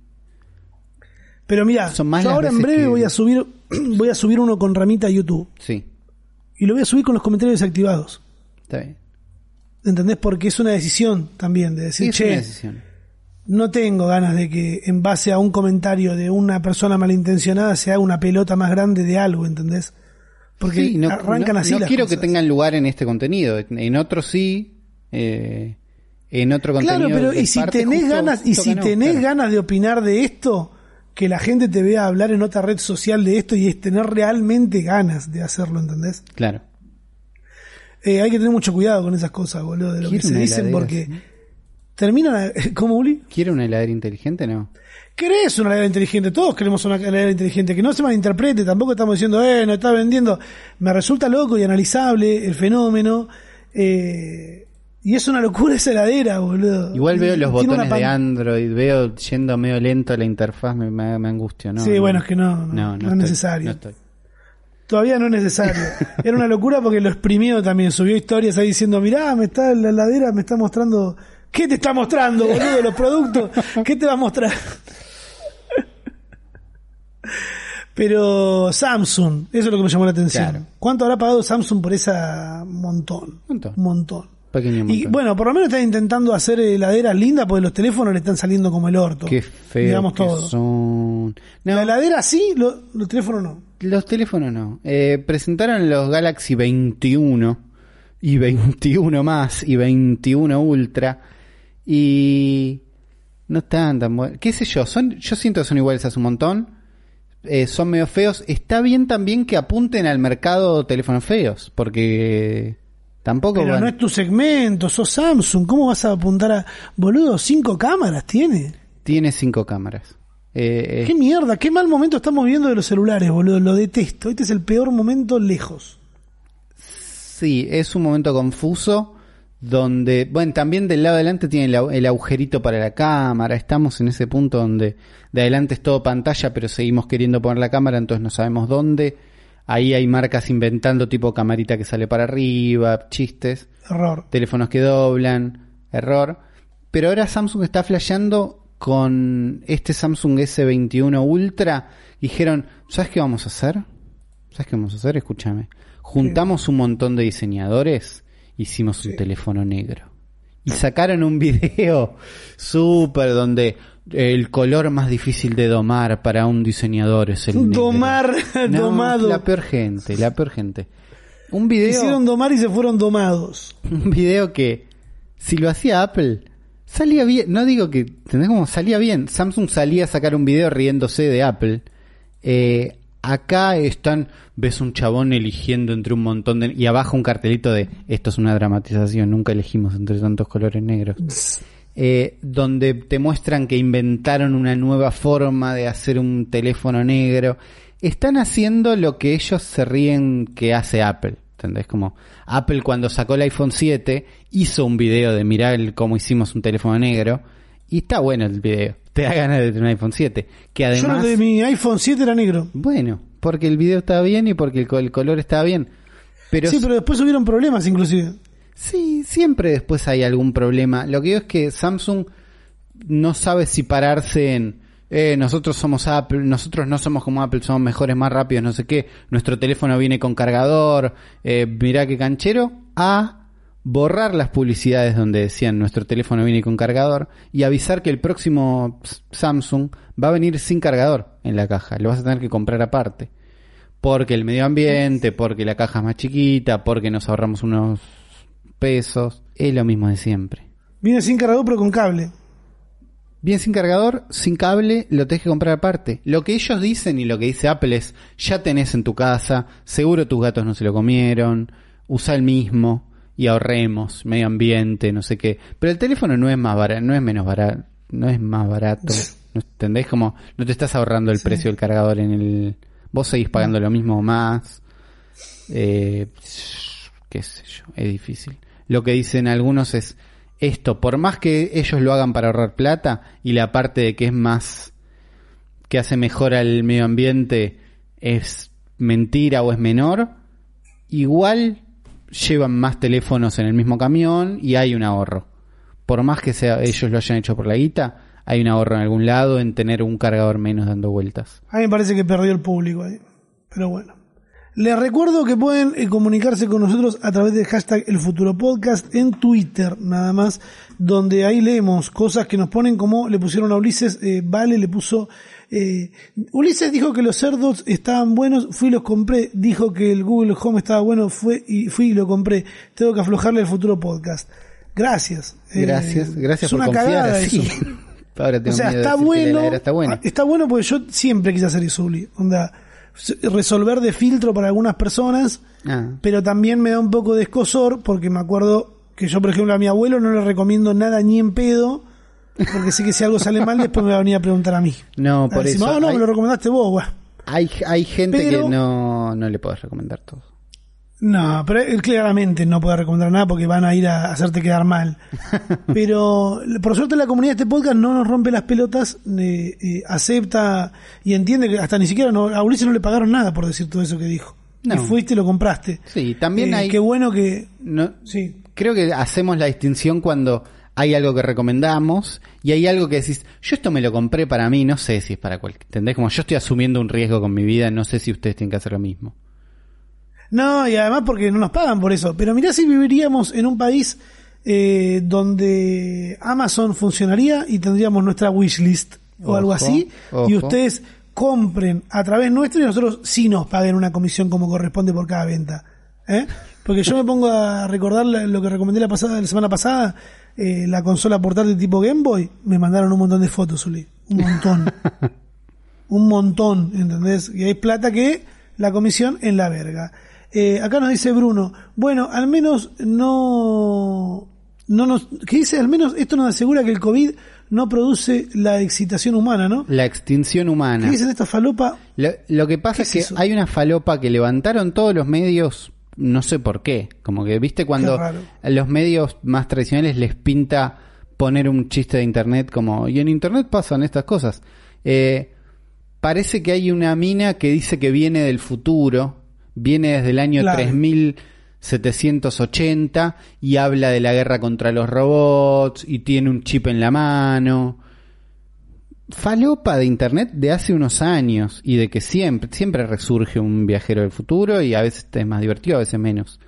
Pero mira, yo ahora en breve que- voy a subir (clears throat) voy a subir uno con ramita a YouTube Sí. y lo voy a subir con los comentarios desactivados. Está bien. ¿Entendés? Porque es una decisión también de decir, es che, una decisión. No tengo ganas de que en base a un comentario de una persona malintencionada se haga una pelota más grande de algo, ¿entendés? Porque Sí, no, arrancan no- así no las quiero cosas. que tengan lugar en este contenido. En otros sí. eh, en otro contenido. Claro, pero y si tenés justo- ganas, y si no, tenés claro. ganas de opinar de esto, que la gente te vea hablar en otra red social de esto y es tener realmente ganas de hacerlo, ¿entendés? Claro. Eh, hay que tener mucho cuidado con esas cosas, boludo, de lo que se dicen porque sí. terminan a- (laughs) ¿Cómo, Uli? ¿Quiero una heladera inteligente? No. ¿Querés una heladera inteligente? Todos queremos una heladera inteligente. Que no se malinterprete, tampoco estamos diciendo, eh, no está vendiendo. Me resulta loco y analizable el fenómeno. eh, y es una locura esa heladera, boludo. Igual veo los Tiene botones de Android, veo yendo medio lento la interfaz, me, me, me angustio, ¿no? Sí, no. bueno, es que no, no, no es estoy- necesario. no estoy. Todavía no es necesario. (laughs) Era una locura porque lo exprimió también. Subió historias ahí diciendo, mirá, me está la heladera, me está mostrando... ¿Qué te está mostrando, boludo? Los productos. ¿Qué te va a mostrar? Pero Samsung, eso es lo que me llamó la atención. Claro. ¿Cuánto habrá pagado Samsung por esa montón? Montón. Un montón. Pequeño Y montón. bueno, por lo menos están intentando hacer heladeras lindas porque los teléfonos le están saliendo como el orto. Qué feo Digamos que todo. son. No, La heladera sí, lo- los teléfonos no. Los teléfonos no. Eh, presentaron los Galaxy 21 y 21 más y 21 Ultra y no están tan buenos. ¿Qué sé yo? Son, yo siento que son iguales hace un montón. Eh, son medio feos. Está bien también que apunten al mercado teléfonos feos porque tampoco Pero van- no es tu segmento, sos Samsung. ¿Cómo vas a apuntar a. Boludo, cinco cámaras tiene. tiene cinco cámaras. Eh, eh, Qué mierda, qué mal momento estamos viviendo de los celulares, boludo. Lo detesto. Este es el peor momento lejos. Sí, es un momento confuso donde, bueno, también del lado de adelante tiene el, agujerito para la cámara, estamos en ese punto donde de adelante es todo pantalla, pero seguimos queriendo poner la cámara, entonces no sabemos dónde. Ahí hay marcas inventando tipo camarita que sale para arriba, chistes Error. teléfonos que doblan, error. Pero ahora Samsung está flasheando con este Samsung S21 Ultra. Dijeron, ¿sabes qué vamos a hacer? ¿Sabes qué vamos a hacer? Escúchame. Juntamos un montón de diseñadores, hicimos un teléfono negro. Y sacaron un (laughs) video súper donde el color más difícil de domar para un diseñador es el negro. Domar, No, (laughs) domado. La peor gente, la peor gente. Un video Hicieron domar y se fueron domados. (laughs) un video que si lo hacía Apple salía bien no digo que ¿entendés cómo salía bien Samsung salía a sacar un video riéndose de Apple Eh, acá están ves un chabón eligiendo entre un montón de y abajo un cartelito de esto es una dramatización nunca elegimos entre tantos colores negros eh, donde te muestran que inventaron una nueva forma de hacer un teléfono negro. Están haciendo lo que ellos se ríen que hace Apple. ¿Entendés? Como Apple cuando sacó el iPhone 7 hizo un video de mirar cómo hicimos un teléfono negro. Y está bueno el video. Te da ganas de tener un iPhone 7. Que Yo además... lo de mi iPhone 7 era negro. Bueno, porque el video estaba bien y porque el color estaba bien. Pero sí, pero después hubieron problemas inclusive. Sí, siempre después hay algún problema. Lo que digo es que Samsung no sabe si pararse en eh, nosotros somos Apple, nosotros no somos como Apple, somos mejores, más rápidos, no sé qué. Nuestro teléfono viene con cargador, eh, mirá qué canchero. A borrar las publicidades donde decían nuestro teléfono viene con cargador y avisar que el próximo Samsung va a venir sin cargador en la caja. Lo vas a tener que comprar aparte. Porque el medio ambiente, porque la caja es más chiquita, porque nos ahorramos unos pesos. Es lo mismo de siempre. Viene sin cargador pero con cable. Bien sin cargador, sin cable, lo tenés que comprar aparte. Lo que ellos dicen y lo que dice Apple es, ya tenés en tu casa, seguro tus gatos no se lo comieron, usa el mismo y ahorremos, medio ambiente, no sé qué. Pero el teléfono no es más barato, no es menos barato, no es más barato. ¿No ¿Entendés? Como no te estás ahorrando el precio del cargador en el... Vos seguís pagando lo mismo o más. Eh, qué sé yo, es difícil. Lo que dicen algunos es esto, por más que ellos lo hagan para ahorrar plata y la parte de que es más que hace mejor al medio ambiente es mentira o es menor, igual llevan más teléfonos en el mismo camión y hay un ahorro. Por más que sea ellos lo hayan hecho por la guita, hay un ahorro en algún lado en tener un cargador menos dando vueltas. A mí me parece que perdió el público ahí. Pero bueno. Les recuerdo que pueden eh, comunicarse con nosotros a través del hashtag El Futuro Podcast en Twitter, nada más, donde ahí leemos cosas que nos ponen como le pusieron a Ulises, eh, Vale le puso, eh, Ulises dijo que los cerdos estaban buenos, fui y los compré, dijo que el Google Home estaba bueno, fue y fui y lo compré, tengo que aflojarle el Futuro Podcast. Gracias. Eh, Gracias, gracias es por una confiar cagada así. eso. (laughs) Ahora O tengo sea, miedo de está bueno, está buena. está bueno porque yo siempre quise hacer eso, Uli. Onda, resolver de filtro para algunas personas, Ah. pero también me da un poco de escosor porque me acuerdo que yo, por ejemplo, a mi abuelo no le recomiendo nada ni en pedo, porque sé que si algo sale mal después me va a venir a preguntar a mí. No, por A decir, eso. "Ah, no, hay, me lo recomendaste vos, bueno. hay, hay gente Pero- que no, no le puedes recomendar todo. No, pero él claramente no puede recomendar nada porque van a ir a hacerte quedar mal. (laughs) Pero por suerte la comunidad de este podcast no nos rompe las pelotas, eh, eh, acepta y entiende que hasta ni siquiera no, a Ulises no le pagaron nada por decir todo eso que dijo. No. Y fuiste y lo compraste. Sí, también Eh, hay. Qué bueno que... no- Sí. creo que hacemos la distinción cuando hay algo que recomendamos y hay algo que decís, yo esto me lo compré para mí, no sé si es para cualquier. ¿Entendés? Como yo estoy asumiendo un riesgo con mi vida, no sé si ustedes tienen que hacer lo mismo. No, y además porque no nos pagan por eso. Pero mirá si viviríamos en un país eh, donde Amazon funcionaría y tendríamos nuestra wishlist o Ojo, algo así. Y ustedes compren a través nuestro y nosotros sí nos paguen una comisión como corresponde por cada venta. ¿eh? Porque yo me pongo a recordar lo que recomendé la, pasada, la semana pasada, eh, la consola portátil tipo Game Boy. Me mandaron un montón de fotos, Uli. Un montón. (laughs) un montón, ¿entendés? Y hay plata que la comisión en la verga. Eh, acá nos dice Bruno, bueno, al menos no, no nos, ¿qué dice? Al menos esto nos asegura que el COVID no produce la excitación humana, ¿no? La extinción humana. ¿Qué dicen esta falopa? Lo, lo que pasa ¿Qué es que eso? hay una falopa que levantaron todos los medios no sé por qué. Como que, viste, cuando a los medios más tradicionales les pinta poner un chiste de internet como, y en internet pasan estas cosas. Eh, parece que hay una mina que dice que viene del futuro, viene desde el año Claro. 3780 y habla de la guerra contra los robots y tiene un chip en la mano. Falopa de internet de hace unos años y de que siempre, siempre resurge un viajero del futuro y a veces es más divertido, a veces menos.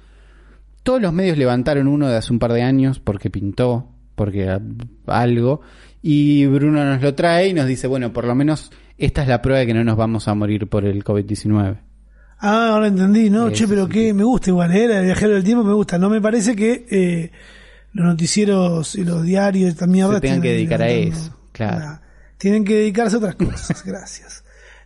Todos los medios levantaron uno de hace un par de años porque pintó, porque algo, y Bruno nos lo trae y nos dice, bueno, por lo menos esta es la prueba de que no nos vamos a morir por el COVID-19. Ah, ahora entendí, ¿no? Che, pero que me gusta igual, ¿eh? El viajero del tiempo me gusta. No me parece que eh, los noticieros y los diarios mierda Se tengan que dedicar a eso, claro. Nah, tienen que dedicarse a otras cosas, (laughs) gracias.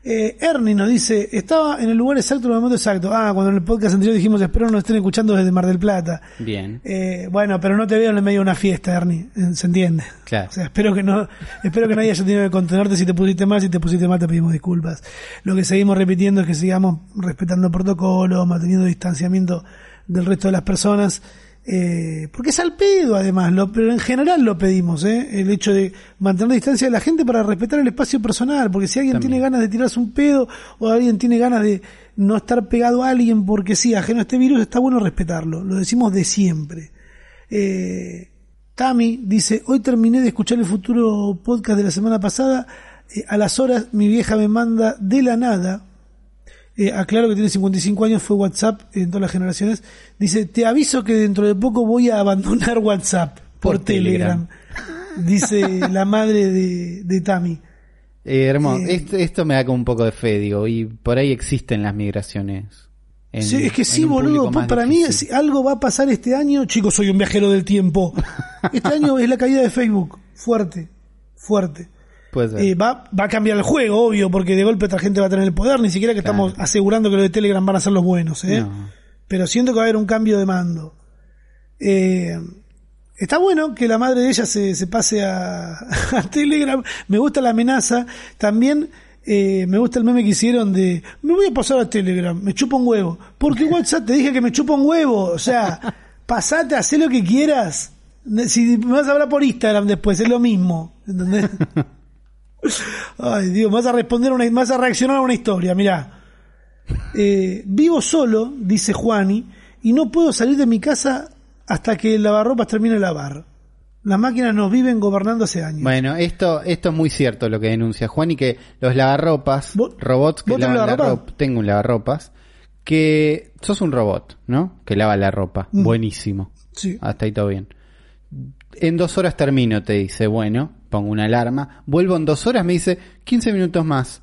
Eh, Ernie nos dice, estaba en el lugar exacto, en el momento exacto. Ah, cuando en el podcast anterior dijimos, espero no nos estén escuchando desde Mar del Plata. Bien, Eh, bueno, pero no te veo en el medio de una fiesta, Ernie, eh, ¿se entiende? claro. O sea, espero que no, espero que nadie haya tenido que contenerte si te pusiste mal, si te pusiste mal te pedimos disculpas. Lo que seguimos repitiendo es que sigamos respetando protocolos, manteniendo distanciamiento del resto de las personas, eh, porque es al pedo además, lo- pero en general lo pedimos, ¿eh? el hecho de mantener distancia de la gente para respetar el espacio personal, porque si alguien También. tiene ganas de tirarse un pedo o alguien tiene ganas de no estar pegado a alguien porque sí, ajeno a este virus, está bueno respetarlo, lo decimos de siempre. Eh, Tami dice, hoy terminé de escuchar el futuro podcast de la semana pasada, eh, a las horas mi vieja me manda de la nada, eh, aclaro que tiene 55 años, fue WhatsApp en todas las generaciones, dice, te aviso que dentro de poco voy a abandonar (laughs) WhatsApp por, Por Telegram. dice la madre de, de Tami. Eh, hermoso. Eh, esto, esto me da como un poco de fe, digo, y por ahí existen las migraciones. en- Sí, es que sí, boludo. pues para mí, si algo va a pasar este año, chicos, soy un viajero del tiempo. (laughs) Este año es la caída de Facebook. Fuerte, fuerte. Eh, va, va a cambiar el juego, obvio, porque de golpe otra gente va a tener el poder. Ni siquiera que Claro. estamos asegurando que los de Telegram van a ser los buenos, ¿eh? No. Pero siento que va a haber un cambio de mando. Eh, está bueno que la madre de ella se, se pase a, (laughs) a Telegram. Me gusta la amenaza. También eh, me gusta el meme que hicieron de me voy a pasar a Telegram, me chupa un huevo. Porque (laughs) WhatsApp te dije que me chupa un huevo. O sea, (laughs) pasate, haz lo que quieras. Si me vas a hablar por Instagram después, es lo mismo. ¿Entendés? Ay, Dios, vas a responder una, vas a reaccionar a una historia, mirá. Eh, vivo solo, dice Juani, y no puedo salir de mi casa hasta que el lavarropas termine de lavar. Las máquinas nos viven gobernando hace años. Bueno, esto, esto es muy cierto lo que denuncia Juan y que los lavarropas, ¿Vos- robots que lavan la ropa, tengo un lavarropas, que sos un robot, ¿no? Que lava la ropa. Mm. Buenísimo. Sí. Hasta ahí todo bien. En dos horas termino, te dice, bueno, pongo una alarma. Vuelvo en dos horas, me dice, 15 minutos más.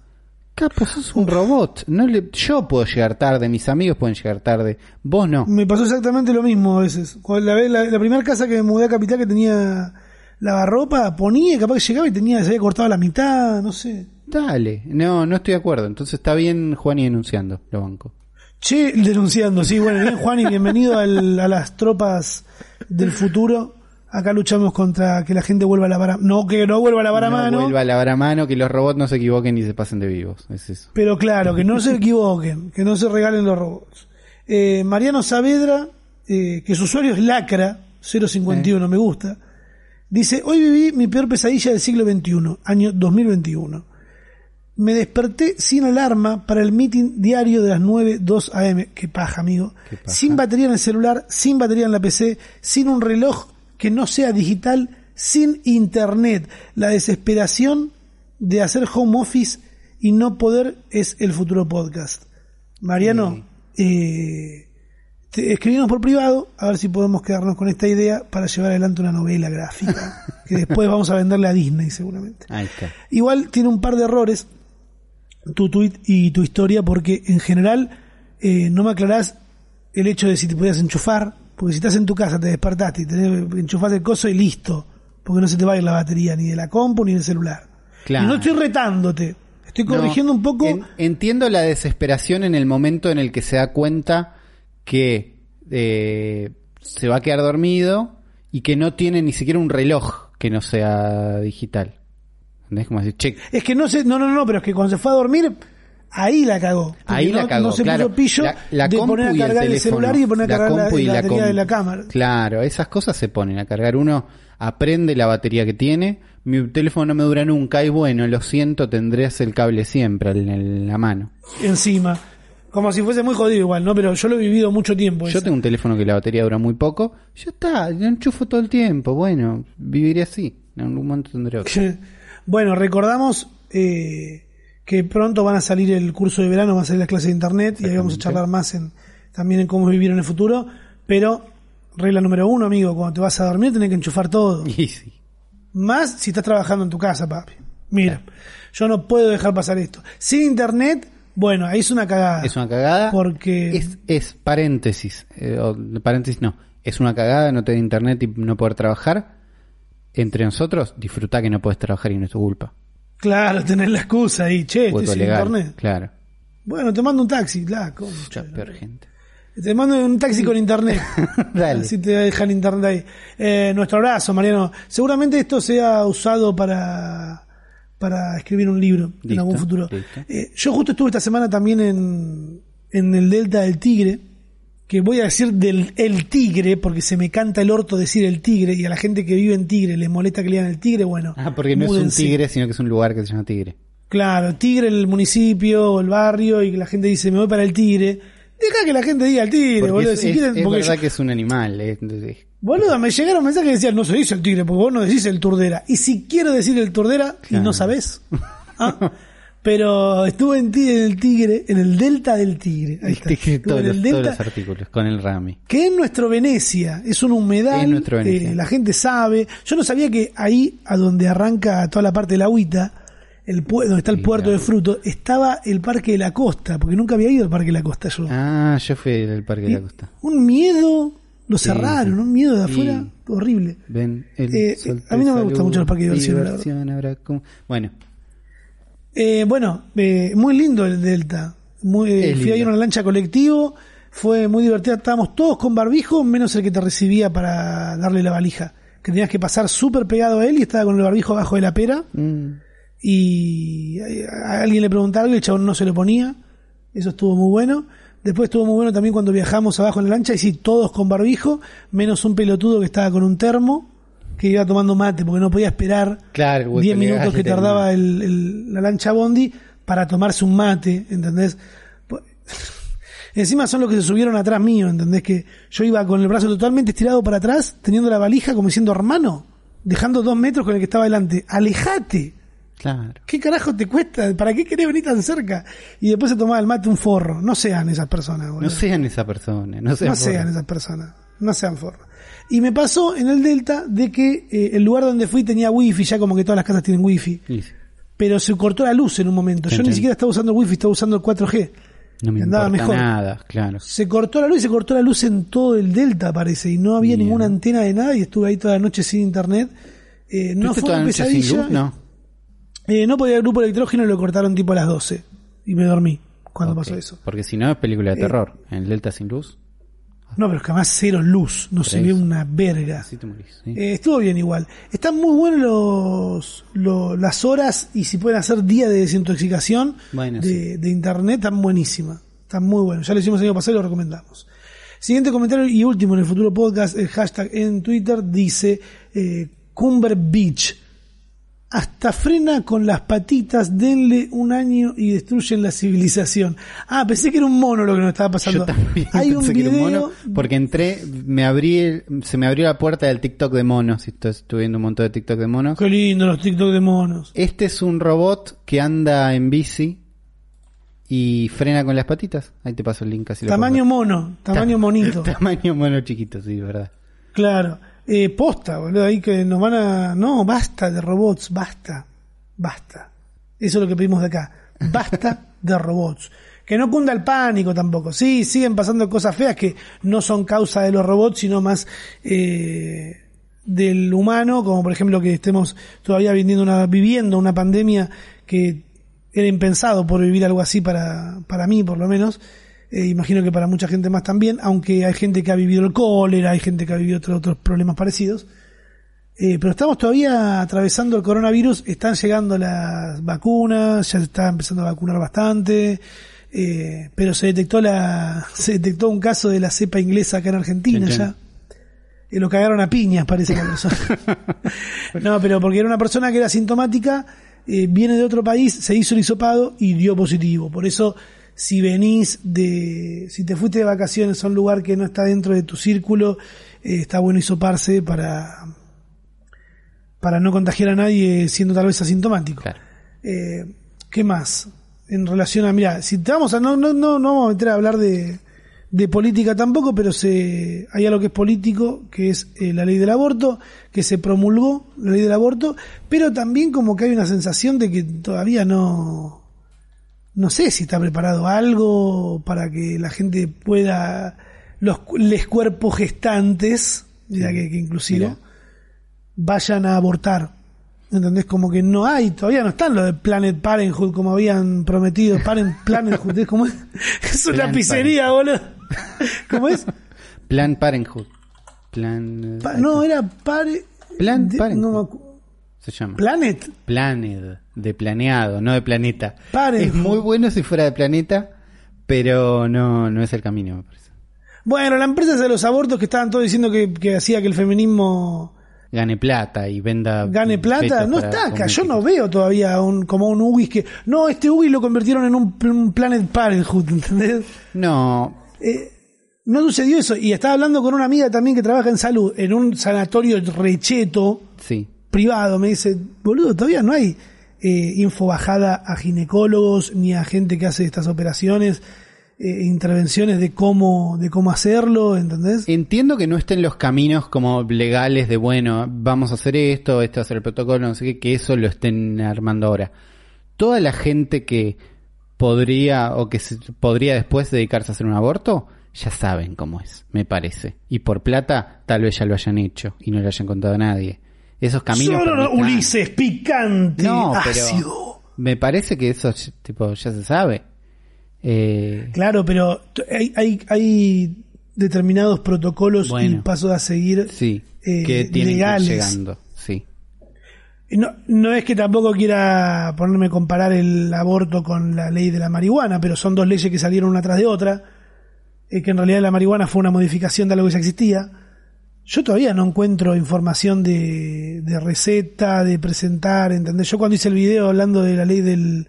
Capo, sos un robot. No le, yo puedo llegar tarde, mis amigos pueden llegar tarde. Vos no. Me pasó exactamente lo mismo a veces. Cuando la, vez- la, la primera casa que me mudé a Capital que tenía lavarropa, ponía capaz que llegaba y tenía, se había cortado la mitad, no sé. Dale. No, no estoy de acuerdo. Entonces está bien Juan y denunciando, lo banco. Che, denunciando, sí, bueno, bien Juan y bienvenido al- a las tropas del futuro. Acá luchamos contra que la gente vuelva a lavar a, no que no vuelva a lavar a no mano, vuelva a lavar a mano, que los robots no se equivoquen ni se pasen de vivos. Es eso. pero claro, que no se equivoquen, que no se regalen los robots. Eh, Mariano Saavedra, eh, que su usuario es Lacra, 051, me gusta, dice, hoy viví mi peor pesadilla del siglo XXI, año 2021. Me desperté sin alarma para el meeting diario de las 9, 2 am. Qué paja, amigo. Qué paja. Sin batería en el celular, sin batería en la PC, sin un reloj que no sea digital, sin internet. La desesperación de hacer home office y no poder es el futuro podcast. Mariano, eh, te escribimos por privado a ver si podemos quedarnos con esta idea para llevar adelante una novela gráfica (laughs) que después vamos a venderle a Disney seguramente. Ahí está. Igual tiene un par de errores tu tweet y tu historia porque en general eh, no me aclarás el hecho de si te podías enchufar, porque si estás en tu casa, te despertaste y tenés, enchufás el coso y listo, porque no se te va a ir la batería ni de la compu ni del celular. Claro. Y no estoy retándote, estoy corrigiendo No, un poco... en- entiendo la desesperación en el momento en el que se da cuenta que eh, se va a quedar dormido y que no tiene ni siquiera un reloj que no sea digital. ¿Entendés? Como decir, che, Es que no sé, no, no, no, pero es que cuando se fue a dormir, ahí la cagó. Ahí la cagó, No se claro. puso pillo La- la de poner a el cargar el, celular y poner a cargar la, la la batería de la cámara. Claro, esas cosas se ponen a cargar. Uno aprende la batería que tiene. Mi teléfono no me dura nunca y bueno, lo siento, tendrás el cable siempre en, la mano. Encima. Como si fuese muy jodido igual, ¿no? Pero yo lo he vivido mucho tiempo. Yo tengo un teléfono que la batería dura muy poco. Ya está, lo enchufo todo el tiempo. Bueno, viviré así. En algún momento tendré otro. (laughs) Bueno, recordamos eh, que pronto van a salir el curso de verano, van a salir las clases de internet y ahí vamos a charlar más en, también en cómo vivir en el futuro. Pero, regla número uno, amigo, cuando te vas a dormir tenés que enchufar todo. (laughs) Y sí. Más si estás trabajando en tu casa, papi. Mira, yo no puedo dejar pasar esto. Sin internet, bueno, ahí es una cagada. Es una cagada. Porque- Es, es paréntesis. eh, o, paréntesis no. Es una cagada no tener internet y no poder trabajar. Entre nosotros, disfrutar que no puedes trabajar y no es tu culpa. Claro, tener la excusa ahí, che, estoy sin legal. internet. Claro. Bueno, te mando un taxi, claro. Mucha peor gente. Te mando un taxi con internet. (laughs) Dale. Así te dejan internet ahí. Eh, nuestro abrazo, Mariano. Seguramente esto sea usado para, para escribir un libro en algún futuro. Eh, yo justo estuve esta semana también en, en el Delta del Tigre, que voy a decir del el Tigre, porque se me canta el orto decir el Tigre, y a la gente que vive en Tigre le molesta que le digan el Tigre, bueno. Ah, porque no es un tigre, sino que es un lugar que se llama Tigre. Claro, Tigre el municipio o el barrio, y que la gente dice me voy para el Tigre. Deja que la gente diga el Tigre, Porque boludo. es, si es- quieren, es porque verdad yo- que es un animal. eh, Boludo, me llegaron mensajes que decían, no se dice el tigre, porque vos no decís el turdera. Y si quiero decir el turdera, y no sabés. (laughs) Ah, Pero estuve en, ti- en el tigre, en el delta del tigre. Ahí está. Estuve todos en los, el todos delta, los artículos con el Rami. que es nuestro Venecia, es una humedad, Venecia. la gente sabe. Yo no sabía que ahí, a donde arranca toda la parte de la agüita, el donde está el Sí, puerto claro. de frutos, estaba el Parque de la Costa, porque nunca había ido al Parque de la Costa yo. Ah, yo fui del Parque de la Costa. Un miedo, lo Sí, cerraron, un miedo de Sí. afuera horrible. Ven, el Eh, a mí no me saluda, mucho los parques de como- Bueno, Eh, bueno, eh, muy lindo el Delta. Muy, eh, fui ahí en una lancha colectivo, fue muy divertida. Estábamos todos con barbijo, menos el que te recibía para darle la valija. Que tenías que pasar súper pegado a él y estaba con el barbijo abajo de la pera. mm, Y eh, a alguien le preguntaba algo y el chabón no se lo ponía. Eso estuvo muy bueno. Después estuvo muy bueno también cuando viajamos abajo en la lancha y sí, todos con barbijo, menos un pelotudo que estaba con un termo, que iba tomando mate porque no podía esperar Claro, el hueso 10 legal minutos que tardaba el- el- la lancha Bondi para tomarse un mate, ¿entendés? Po- (laughs) Encima son los que se subieron atrás mío, ¿entendés? Que yo iba con el brazo totalmente estirado para atrás, teniendo la valija como diciendo, hermano, dejando dos metros con el que estaba delante, alejate. claro. ¿Qué carajo te cuesta? ¿Para qué querés venir tan cerca? Y después se tomaba el mate un forro. No sean esas personas, boludo. No sean esa persona, no sean, No sean forros. esas personas. No sean forros. Y me pasó en el Delta de que eh, el lugar donde fui tenía wifi, ya como que todas las casas tienen wifi. Sí, Pero se cortó la luz en un momento. Yo ni siquiera estaba usando el wifi, estaba usando el 4G. No me andaba mejor. nada, claro. Se cortó la luz y se cortó la luz en todo el Delta, parece. Y no había Bien. ninguna antena de nada y estuve ahí toda la noche sin internet. Eh, no ¿Viste fue una pesadilla. sin luz? No. Eh, no podía el grupo electrógeno y lo cortaron tipo a las 12. Y me dormí cuando pasó eso. Porque si no es película de Eh, terror. En el Delta sin luz, No, pero es que además cero luz. No se ve una verga. así te morís. ¿sí? Eh, estuvo bien igual. Están muy buenos los, lo- las horas y si pueden hacer día de desintoxicación Bueno, de, sí. de internet, están buenísimas. Están muy buenos. Ya lo hicimos el año pasado y lo recomendamos. Siguiente comentario y último en el futuro podcast, el hashtag en Twitter dice eh, Cumber Beach. Hasta frena con las patitas, denle un año y destruyen la civilización. Ah, pensé que era un mono lo que nos estaba pasando. Yo también (laughs) Hay un pensé que era un video mono, porque entré, me abrí, se me abrió la puerta del TikTok de monos. estoy, estuve viendo un montón de TikTok de monos. Qué lindo los TikTok de monos. Este es un robot que anda en bici y frena con las patitas. Ahí te paso el link así Tamaño mono, tamaño monito. (laughs) Tamaño mono chiquito, sí, verdad. Claro. Eh, posta, boludo, ahí que nos van a... No, basta de robots, basta. Basta. Eso es lo que pedimos de acá. Basta (laughs) de robots. Que no cunda el pánico tampoco. Sí, siguen pasando cosas feas que no son causa de los robots, sino más eh, del humano, como por ejemplo que estemos todavía viviendo una, viviendo una pandemia que era impensado por vivir algo así para, para mí, por lo menos. Eh, imagino que para mucha gente más también, aunque hay gente que ha vivido el cólera, hay gente que ha vivido otro- otros problemas parecidos. Eh, pero estamos todavía atravesando el coronavirus, están llegando las vacunas, ya se está empezando a vacunar bastante, eh, pero se detectó la, (laughs) se detectó un caso de la cepa inglesa acá en Argentina ya. Y lo cagaron a piñas, parece la persona. (laughs) (laughs) no, pero porque era una persona que era sintomática, eh, viene de otro país, se hizo el hisopado y dio positivo. Por eso, si venís de, si te fuiste de vacaciones a un lugar que no está dentro de tu círculo, eh, está bueno hisoparse para, para no contagiar a nadie siendo tal vez asintomático. Claro. Eh, ¿Qué más? En relación a, mira, si te vamos a, no, no, no, no vamos a meter a hablar de, de política tampoco, pero se, hay algo que es político, que es eh, la ley del aborto, que se promulgó la ley del aborto, pero también como que hay una sensación de que todavía no, no sé si está preparado algo para que la gente pueda, los, les cuerpos gestantes, mira que, que inclusive, Mira. vayan a abortar. ¿Entendés? Como que no hay, todavía no están lo de Planet Parenthood como habían prometido. Parent, (laughs) Planethood, ¿es como es? Es una Planned pizzería, boludo. ¿Cómo es? Plan Parenthood. Plan. Pa- no, era Pare... Plan de- Parenthood. no Se llama. Planet. Planed. De planeado, no de planeta. Es muy bueno si fuera de planeta, pero no, no es el camino, me parece. Bueno, la empresa de los abortos que estaban todos diciendo que, que hacía que el feminismo Gane plata y venda. gane plata, no está acá. Yo no veo todavía un, como un UBI que... No, este UBI lo convirtieron en un, un Planet Parenthood, (laughs) ¿entendés? No, Eh, no sucedió eso. Y estaba hablando con una amiga también que trabaja en salud, en un sanatorio recheto sí. privado. Me dice, boludo, todavía no hay eh, info bajada a ginecólogos ni a gente que hace estas operaciones, eh, intervenciones de cómo, de cómo hacerlo, ¿entendés? Entiendo que no estén los caminos como legales de, bueno, vamos a hacer esto, esto va a ser el protocolo, no sé qué, que eso lo estén armando ahora. Toda la gente que podría o que se- podría después dedicarse a hacer un aborto, ya saben cómo es, me parece. Y por plata, tal vez ya lo hayan hecho y no le hayan contado a nadie. Esos caminos. Solo no, permitan- Ulises, picante, No, pero ácido. me parece que eso tipo ya se sabe. Eh, Claro, pero hay, hay, hay determinados protocolos y Bueno. pasos a seguir. sí, eh, que tienen legales. que ir llegando, sí. Y No, no es que tampoco quiera ponerme a comparar el aborto con la ley de la marihuana, pero son dos leyes que salieron una tras de otra, eh, que en realidad la marihuana fue una modificación de algo que ya existía. Yo todavía no encuentro información de, de receta, de presentar, ¿entendés? Yo cuando hice el video hablando de la ley del,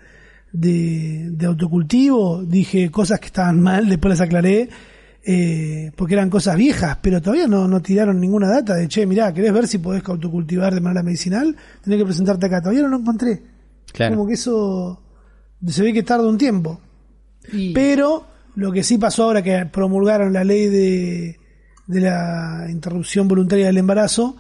de, de autocultivo, dije cosas que estaban mal, después las aclaré, eh, porque eran cosas viejas, pero todavía no, no tiraron ninguna data de, che, mirá, ¿querés ver si podés autocultivar de manera medicinal? Tenés que presentarte acá. Todavía no lo encontré. Claro. Como que eso se ve que tarda un tiempo. Y- Pero lo que sí pasó ahora que promulgaron la ley de, de la interrupción voluntaria del embarazo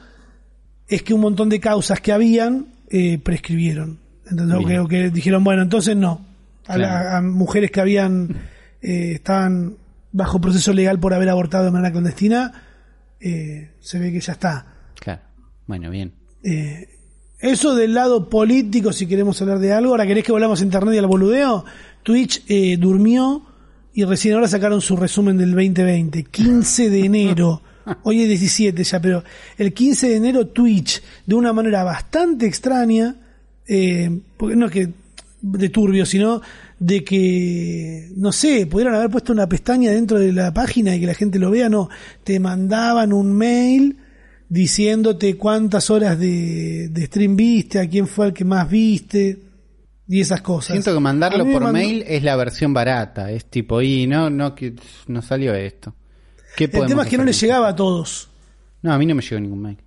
es que un montón de causas que habían eh, prescribieron. Bien. que, que dijeron, bueno, entonces no. A, la- Claro. a mujeres que habían eh, estaban bajo proceso legal por haber abortado de manera clandestina, eh, se ve que ya está. Claro. Bueno, bien. Eh, eso del lado político, si queremos hablar de algo, ahora querés que volvamos a internet y al boludeo. Twitch eh, durmió y recién ahora sacaron su resumen del 2020, 15 de enero. (laughs) Hoy es 17 ya, pero el 15 de enero Twitch, de una manera bastante extraña, eh, porque no es que de turbio, sino de que, no sé, pudieran haber puesto una pestaña dentro de la página y que la gente lo vea, no, te mandaban un mail diciéndote cuántas horas de, de stream viste, a quién fue el que más viste y esas cosas. Siento que mandarlo por mandó- mail es la versión barata. Es tipo, y no, no, que no salió esto. ¿Qué El tema es que no le llegaba a todos. No, a mí no me llegó ningún mail.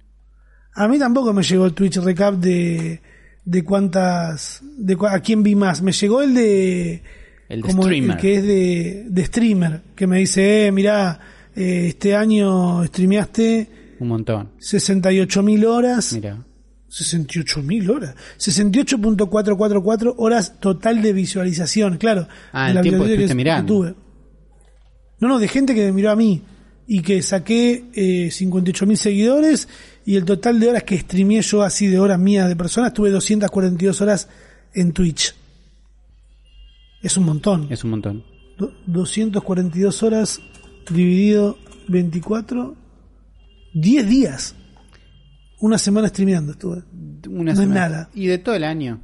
A mí tampoco me llegó el Twitch recap de, de cuántas, de cua- a quién vi más. Me llegó el de, El de como streamer. el que es de, de streamer, que me dice, eh, mirá, eh, este año streameaste Un montón. 68.000 horas. Mira. 68.000 horas. 68.444 horas total de visualización, claro. Ah, el la tiempo que mirando. tuve. No, no, de gente que me miró a mí y que saqué eh, 58.000 seguidores y el total de horas que streameé yo así de horas mías de personas, tuve 242 horas en Twitch. Es un montón. Es un montón. Do- 242 horas dividido 24, 10 días. Una semana streameando estuve. Una No es nada. Y de todo el año.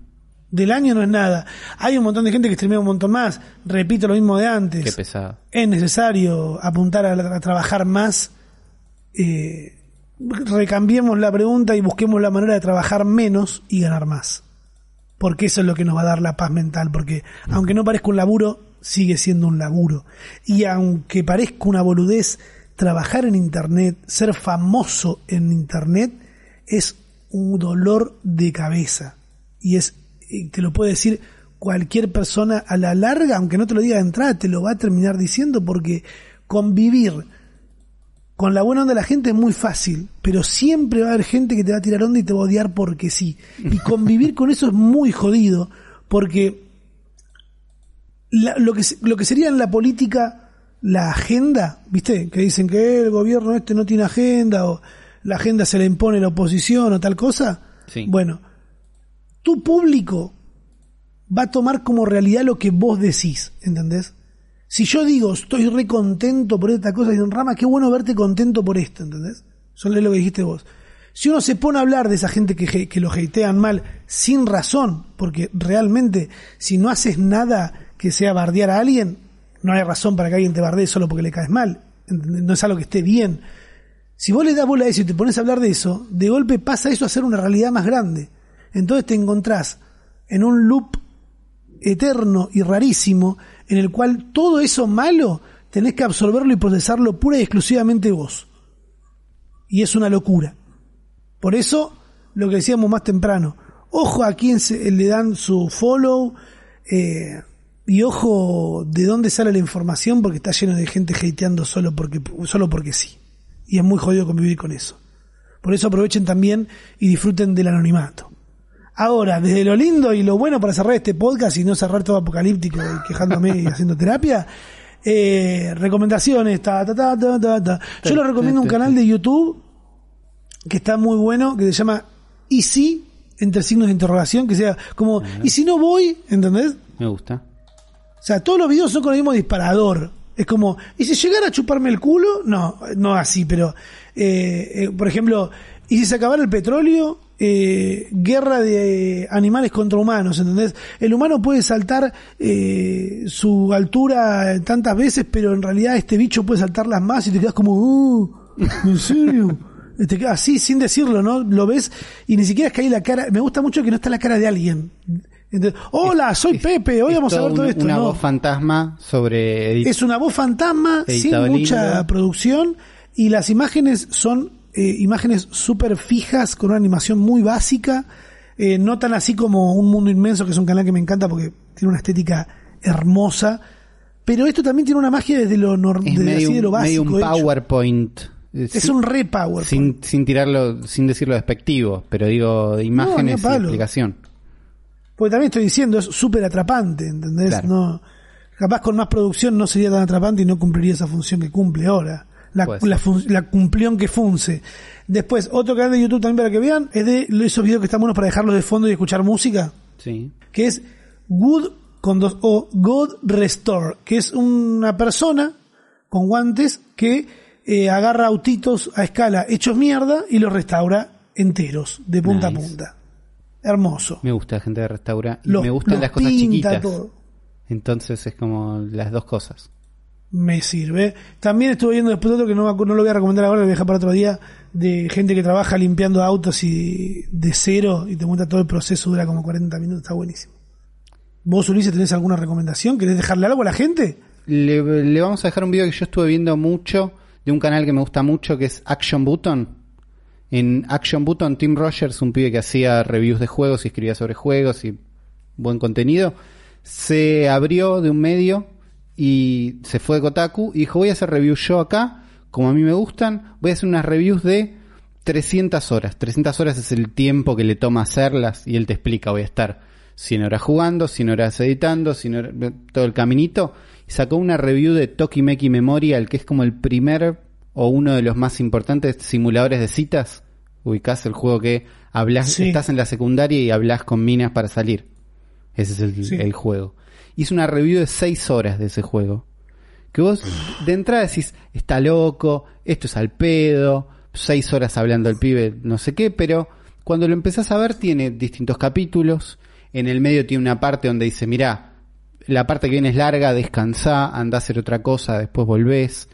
Del año no es nada. Hay un montón de gente que streamea un montón más. Repito lo mismo de antes. Qué pesado. es necesario apuntar a, a trabajar más. Eh, recambiemos la pregunta y busquemos la manera de trabajar menos y ganar más. Porque eso es lo que nos va a dar la paz mental. Porque aunque no parezca un laburo, sigue siendo un laburo. Y aunque parezca una boludez, trabajar en Internet, ser famoso en Internet, es un dolor de cabeza. Y es, y te lo puede decir cualquier persona a la larga, aunque no te lo diga de entrada, te lo va a terminar diciendo porque convivir con la buena onda de la gente es muy fácil, pero siempre va a haber gente que te va a tirar onda y te va a odiar porque sí. Y convivir con eso es muy jodido, porque la- lo, que, lo que sería en la política la agenda, ¿viste? Que dicen que el gobierno este no tiene agenda o la agenda se le impone la oposición o tal cosa. Sí. Bueno, tu público va a tomar como realidad lo que vos decís, ¿entendés? Si yo digo, estoy re contento por esta cosa, dicen, Rama, qué bueno verte contento por esto, ¿entendés? Eso es lo que dijiste vos. Si uno se pone a hablar de esa gente que, lo hatean mal, sin razón, porque realmente, si no haces nada que sea bardear a alguien, no hay razón para que alguien te bardee solo porque le caes mal. ¿entendés? No es algo que esté bien. Si vos le das bola a eso y te pones a hablar de eso, de golpe pasa eso a ser una realidad más grande. Entonces te encontrás en un loop eterno y rarísimo en el cual todo eso malo tenés que absorberlo y procesarlo pura y exclusivamente vos. Y es una locura. Por eso, lo que decíamos más temprano, ojo a quién se, le dan su follow eh, y ojo de dónde sale la información porque está lleno de gente hateando solo porque, solo porque sí. Y es muy jodido convivir con eso. Por eso aprovechen también y disfruten del anonimato. Ahora, desde lo lindo y lo bueno para cerrar este podcast y no cerrar todo apocalíptico y quejándome y haciendo terapia, eh, recomendaciones, ta, ta, ta, ta, ta, ta. Yo les recomiendo un canal de YouTube que está muy bueno, que se llama ¿Y si? entre signos de interrogación, que sea como, ¿y si no voy? ¿Entendés? Me gusta. O sea, todos los videos son con el mismo disparador. Es como, ¿y si llegara a chuparme el culo? No, no así, pero, eh, eh, por ejemplo, ¿y si se acabara el petróleo? Eh, guerra de animales contra humanos, ¿entendés? El humano puede saltar eh, su altura tantas veces, pero en realidad este bicho puede saltarlas más y te quedas como, uh, ¿en serio? Así sin decirlo, ¿no? Lo ves y ni siquiera es que hay la cara. Me gusta mucho que no está la cara de alguien. Entonces, Hola, soy Pepe, hoy vamos a ver todo un- esto. Una ¿no? voz fantasma sobre Es una voz fantasma, sin mucha producción, y las imágenes son eh, imágenes súper fijas, con una animación muy básica, eh, no tan así como Un Mundo Inmenso, que es un canal que me encanta porque tiene una estética hermosa, pero esto también tiene una magia desde lo, desde medio, así de lo un- medio básico. un. PowerPoint. Eh, Es sin- un re power. sin, sin tirarlo, sin decirlo despectivo, pero digo imágenes y palo. explicación. Porque también estoy diciendo, es súper atrapante, ¿entendés? Claro. No, capaz con más producción no sería tan atrapante y no cumpliría esa función que cumple ahora. La, Puede ser. la, fun- la cumplión que funce. Después, otro canal de YouTube también para que vean, es de esos videos que están buenos para dejarlos de fondo y escuchar música, Sí. que es Good con dos O, God Restore, que es una persona con guantes que eh, agarra autitos a escala hechos mierda y los restaura enteros, de punta Nice. a punta. Hermoso. Me gusta la gente de restaura y Los- me gustan las cosas chiquitas. todo. Entonces es como las dos cosas. Me sirve. También estuve viendo después otro que no, no lo voy a recomendar ahora, lo voy a dejar para otro día, de gente que trabaja limpiando autos y de cero y te muestra todo el proceso, dura como 40 minutos, está buenísimo. ¿Vos, Ulises, tenés alguna recomendación? ¿Querés dejarle algo a la gente? Le, le vamos a dejar un video que yo estuve viendo mucho de un canal que me gusta mucho que es Action Button. En Action Button, Tim Rogers, un pibe que hacía reviews de juegos y escribía sobre juegos y buen contenido, se abrió de un medio y se fue de Kotaku y dijo voy a hacer reviews yo acá, como a mí me gustan, voy a hacer unas reviews de 300 horas. 300 horas es el tiempo que le toma hacerlas y él te explica, voy a estar 100 horas jugando, 100 horas editando, 100 horas, todo el caminito. Y sacó una review de Tokimeki Memorial, que es como el primer o uno de los más importantes simuladores de citas. Ubicás el juego que hablas, Sí. estás en la secundaria y hablas con minas para salir. Ese es el, Sí. el juego. Hizo una review de 6 horas de ese juego. Que vos de entrada decís, está loco, esto es al pedo, seis horas hablando el pibe, no sé qué, pero cuando lo empezás a ver tiene distintos capítulos, en el medio tiene una parte donde dice, mira, la parte que viene es larga, descansá, anda a hacer otra cosa, después volvés.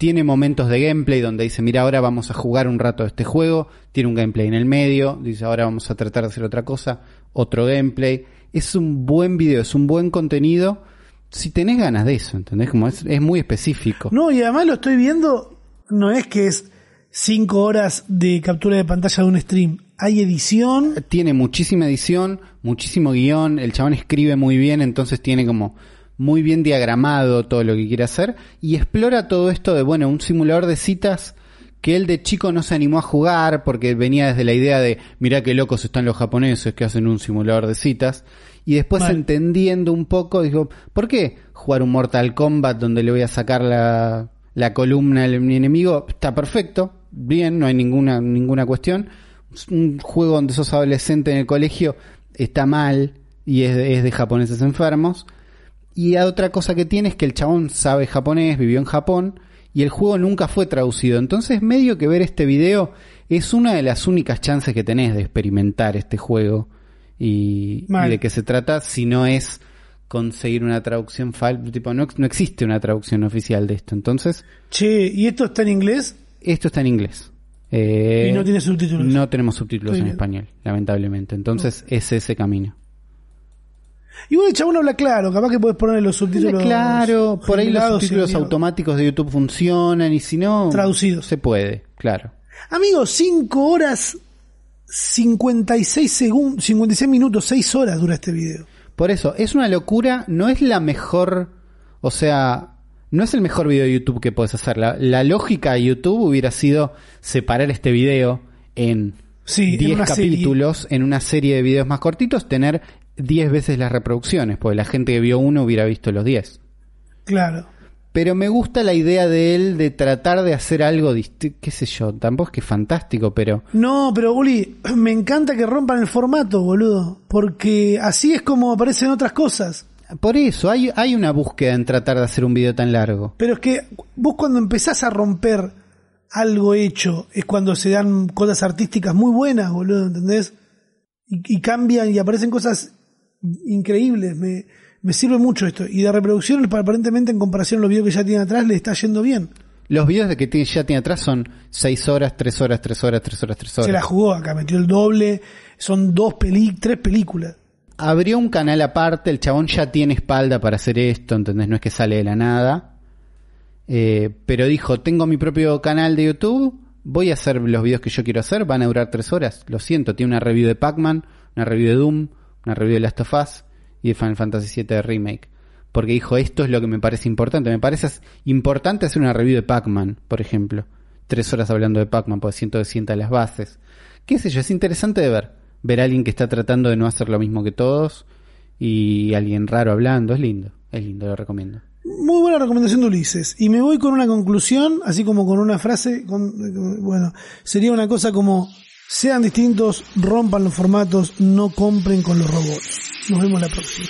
Tiene momentos de gameplay donde dice, mira, ahora vamos a jugar un rato este juego. Tiene un gameplay en el medio. Dice, ahora vamos a tratar de hacer otra cosa. Otro gameplay. Es un buen video, es un buen contenido. Si tenés ganas de eso, ¿entendés? Como es, es muy específico. No, y además lo estoy viendo, no es que es cinco horas de captura de pantalla de un stream. Hay edición. Tiene muchísima edición, muchísimo guion. El chabón escribe muy bien, entonces tiene como muy bien diagramado todo lo que quiere hacer y explora todo esto de, bueno, un simulador de citas que él de chico no se animó a jugar porque venía desde la idea de, mirá qué locos están los japoneses que hacen un simulador de citas. Y después entendiendo un poco, dijo, ¿por qué jugar un Mortal Kombat donde le voy a sacar la, la columna al mi enemigo? Está perfecto, bien, no hay ninguna, ninguna cuestión. Un juego donde sos adolescente en el colegio está mal y es es de japoneses enfermos. Y otra cosa que tiene es que el chabón sabe japonés, vivió en Japón y el juego nunca fue traducido. Entonces medio que ver este video es una de las únicas chances que tenés de experimentar este juego y, de qué se trata si no es conseguir una traducción tipo no, no existe una traducción oficial de esto. Entonces che y esto está en inglés esto está en inglés. Eh, y no tiene subtítulos no tenemos subtítulos en español lamentablemente. Entonces es ese camino Igual el chabón habla claro, capaz que puedes poner los subtítulos. Claro, por ahí los subtítulos automáticos de YouTube funcionan y si no. Traducidos. Se puede, claro. Amigo, 5 horas 56 segundos, 56 minutos, 6 horas dura este video. Por eso, es una locura, no es la mejor. O sea, no es el mejor video de YouTube que puedes hacer. La, lógica de YouTube hubiera sido separar este video en 10 capítulos, en una serie de videos más cortitos, tener 10 veces las reproducciones, porque la gente que vio uno hubiera visto los 10. Claro. Pero me gusta la idea de él de tratar de hacer algo distinto, qué sé yo, tampoco es que fantástico, pero... No, pero Uli, (clears throat) me encanta que rompan el formato, boludo, porque así es como aparecen otras cosas. Por eso, hay, hay una búsqueda en tratar de hacer un video tan largo. Pero es que vos cuando empezás a romper algo hecho, es cuando se dan cosas artísticas muy buenas, boludo, ¿entendés? Y, y cambian y aparecen cosas increíbles. Me, me sirve mucho esto. Y de reproducción, aparentemente, en comparación a los videos que ya tiene atrás, le está yendo bien. Los videos de que ya tiene atrás son 6 horas, 3 horas, 3 horas, 3 horas, 3 horas. Se la jugó acá, metió el doble. Son dos peli tres películas. Abrió un canal aparte, el chabón ya tiene espalda para hacer esto, ¿entendés? No es que sale de la nada. Eh, pero dijo, tengo mi propio canal de YouTube, voy a hacer los videos que yo quiero hacer, van a durar 3 horas. Lo siento, tiene una review de Pac-Man, una review de Doom, una review de Last of Us y de Final Fantasy VII Remake. Porque dijo, esto es lo que me parece importante. Me parece importante hacer una review de Pac-Man, por ejemplo. Tres horas hablando de Pac-Man, porque siento que sienta las bases. Qué sé yo, es interesante de ver. Ver a alguien que está tratando de no hacer lo mismo que todos y alguien raro hablando. Es lindo, es lindo, lo recomiendo. Muy buena recomendación de Ulises. Y me voy con una conclusión, así como con una frase. Con, bueno, sería una cosa como sean distintos, rompan los formatos, no compren con los robots. Nos vemos la próxima.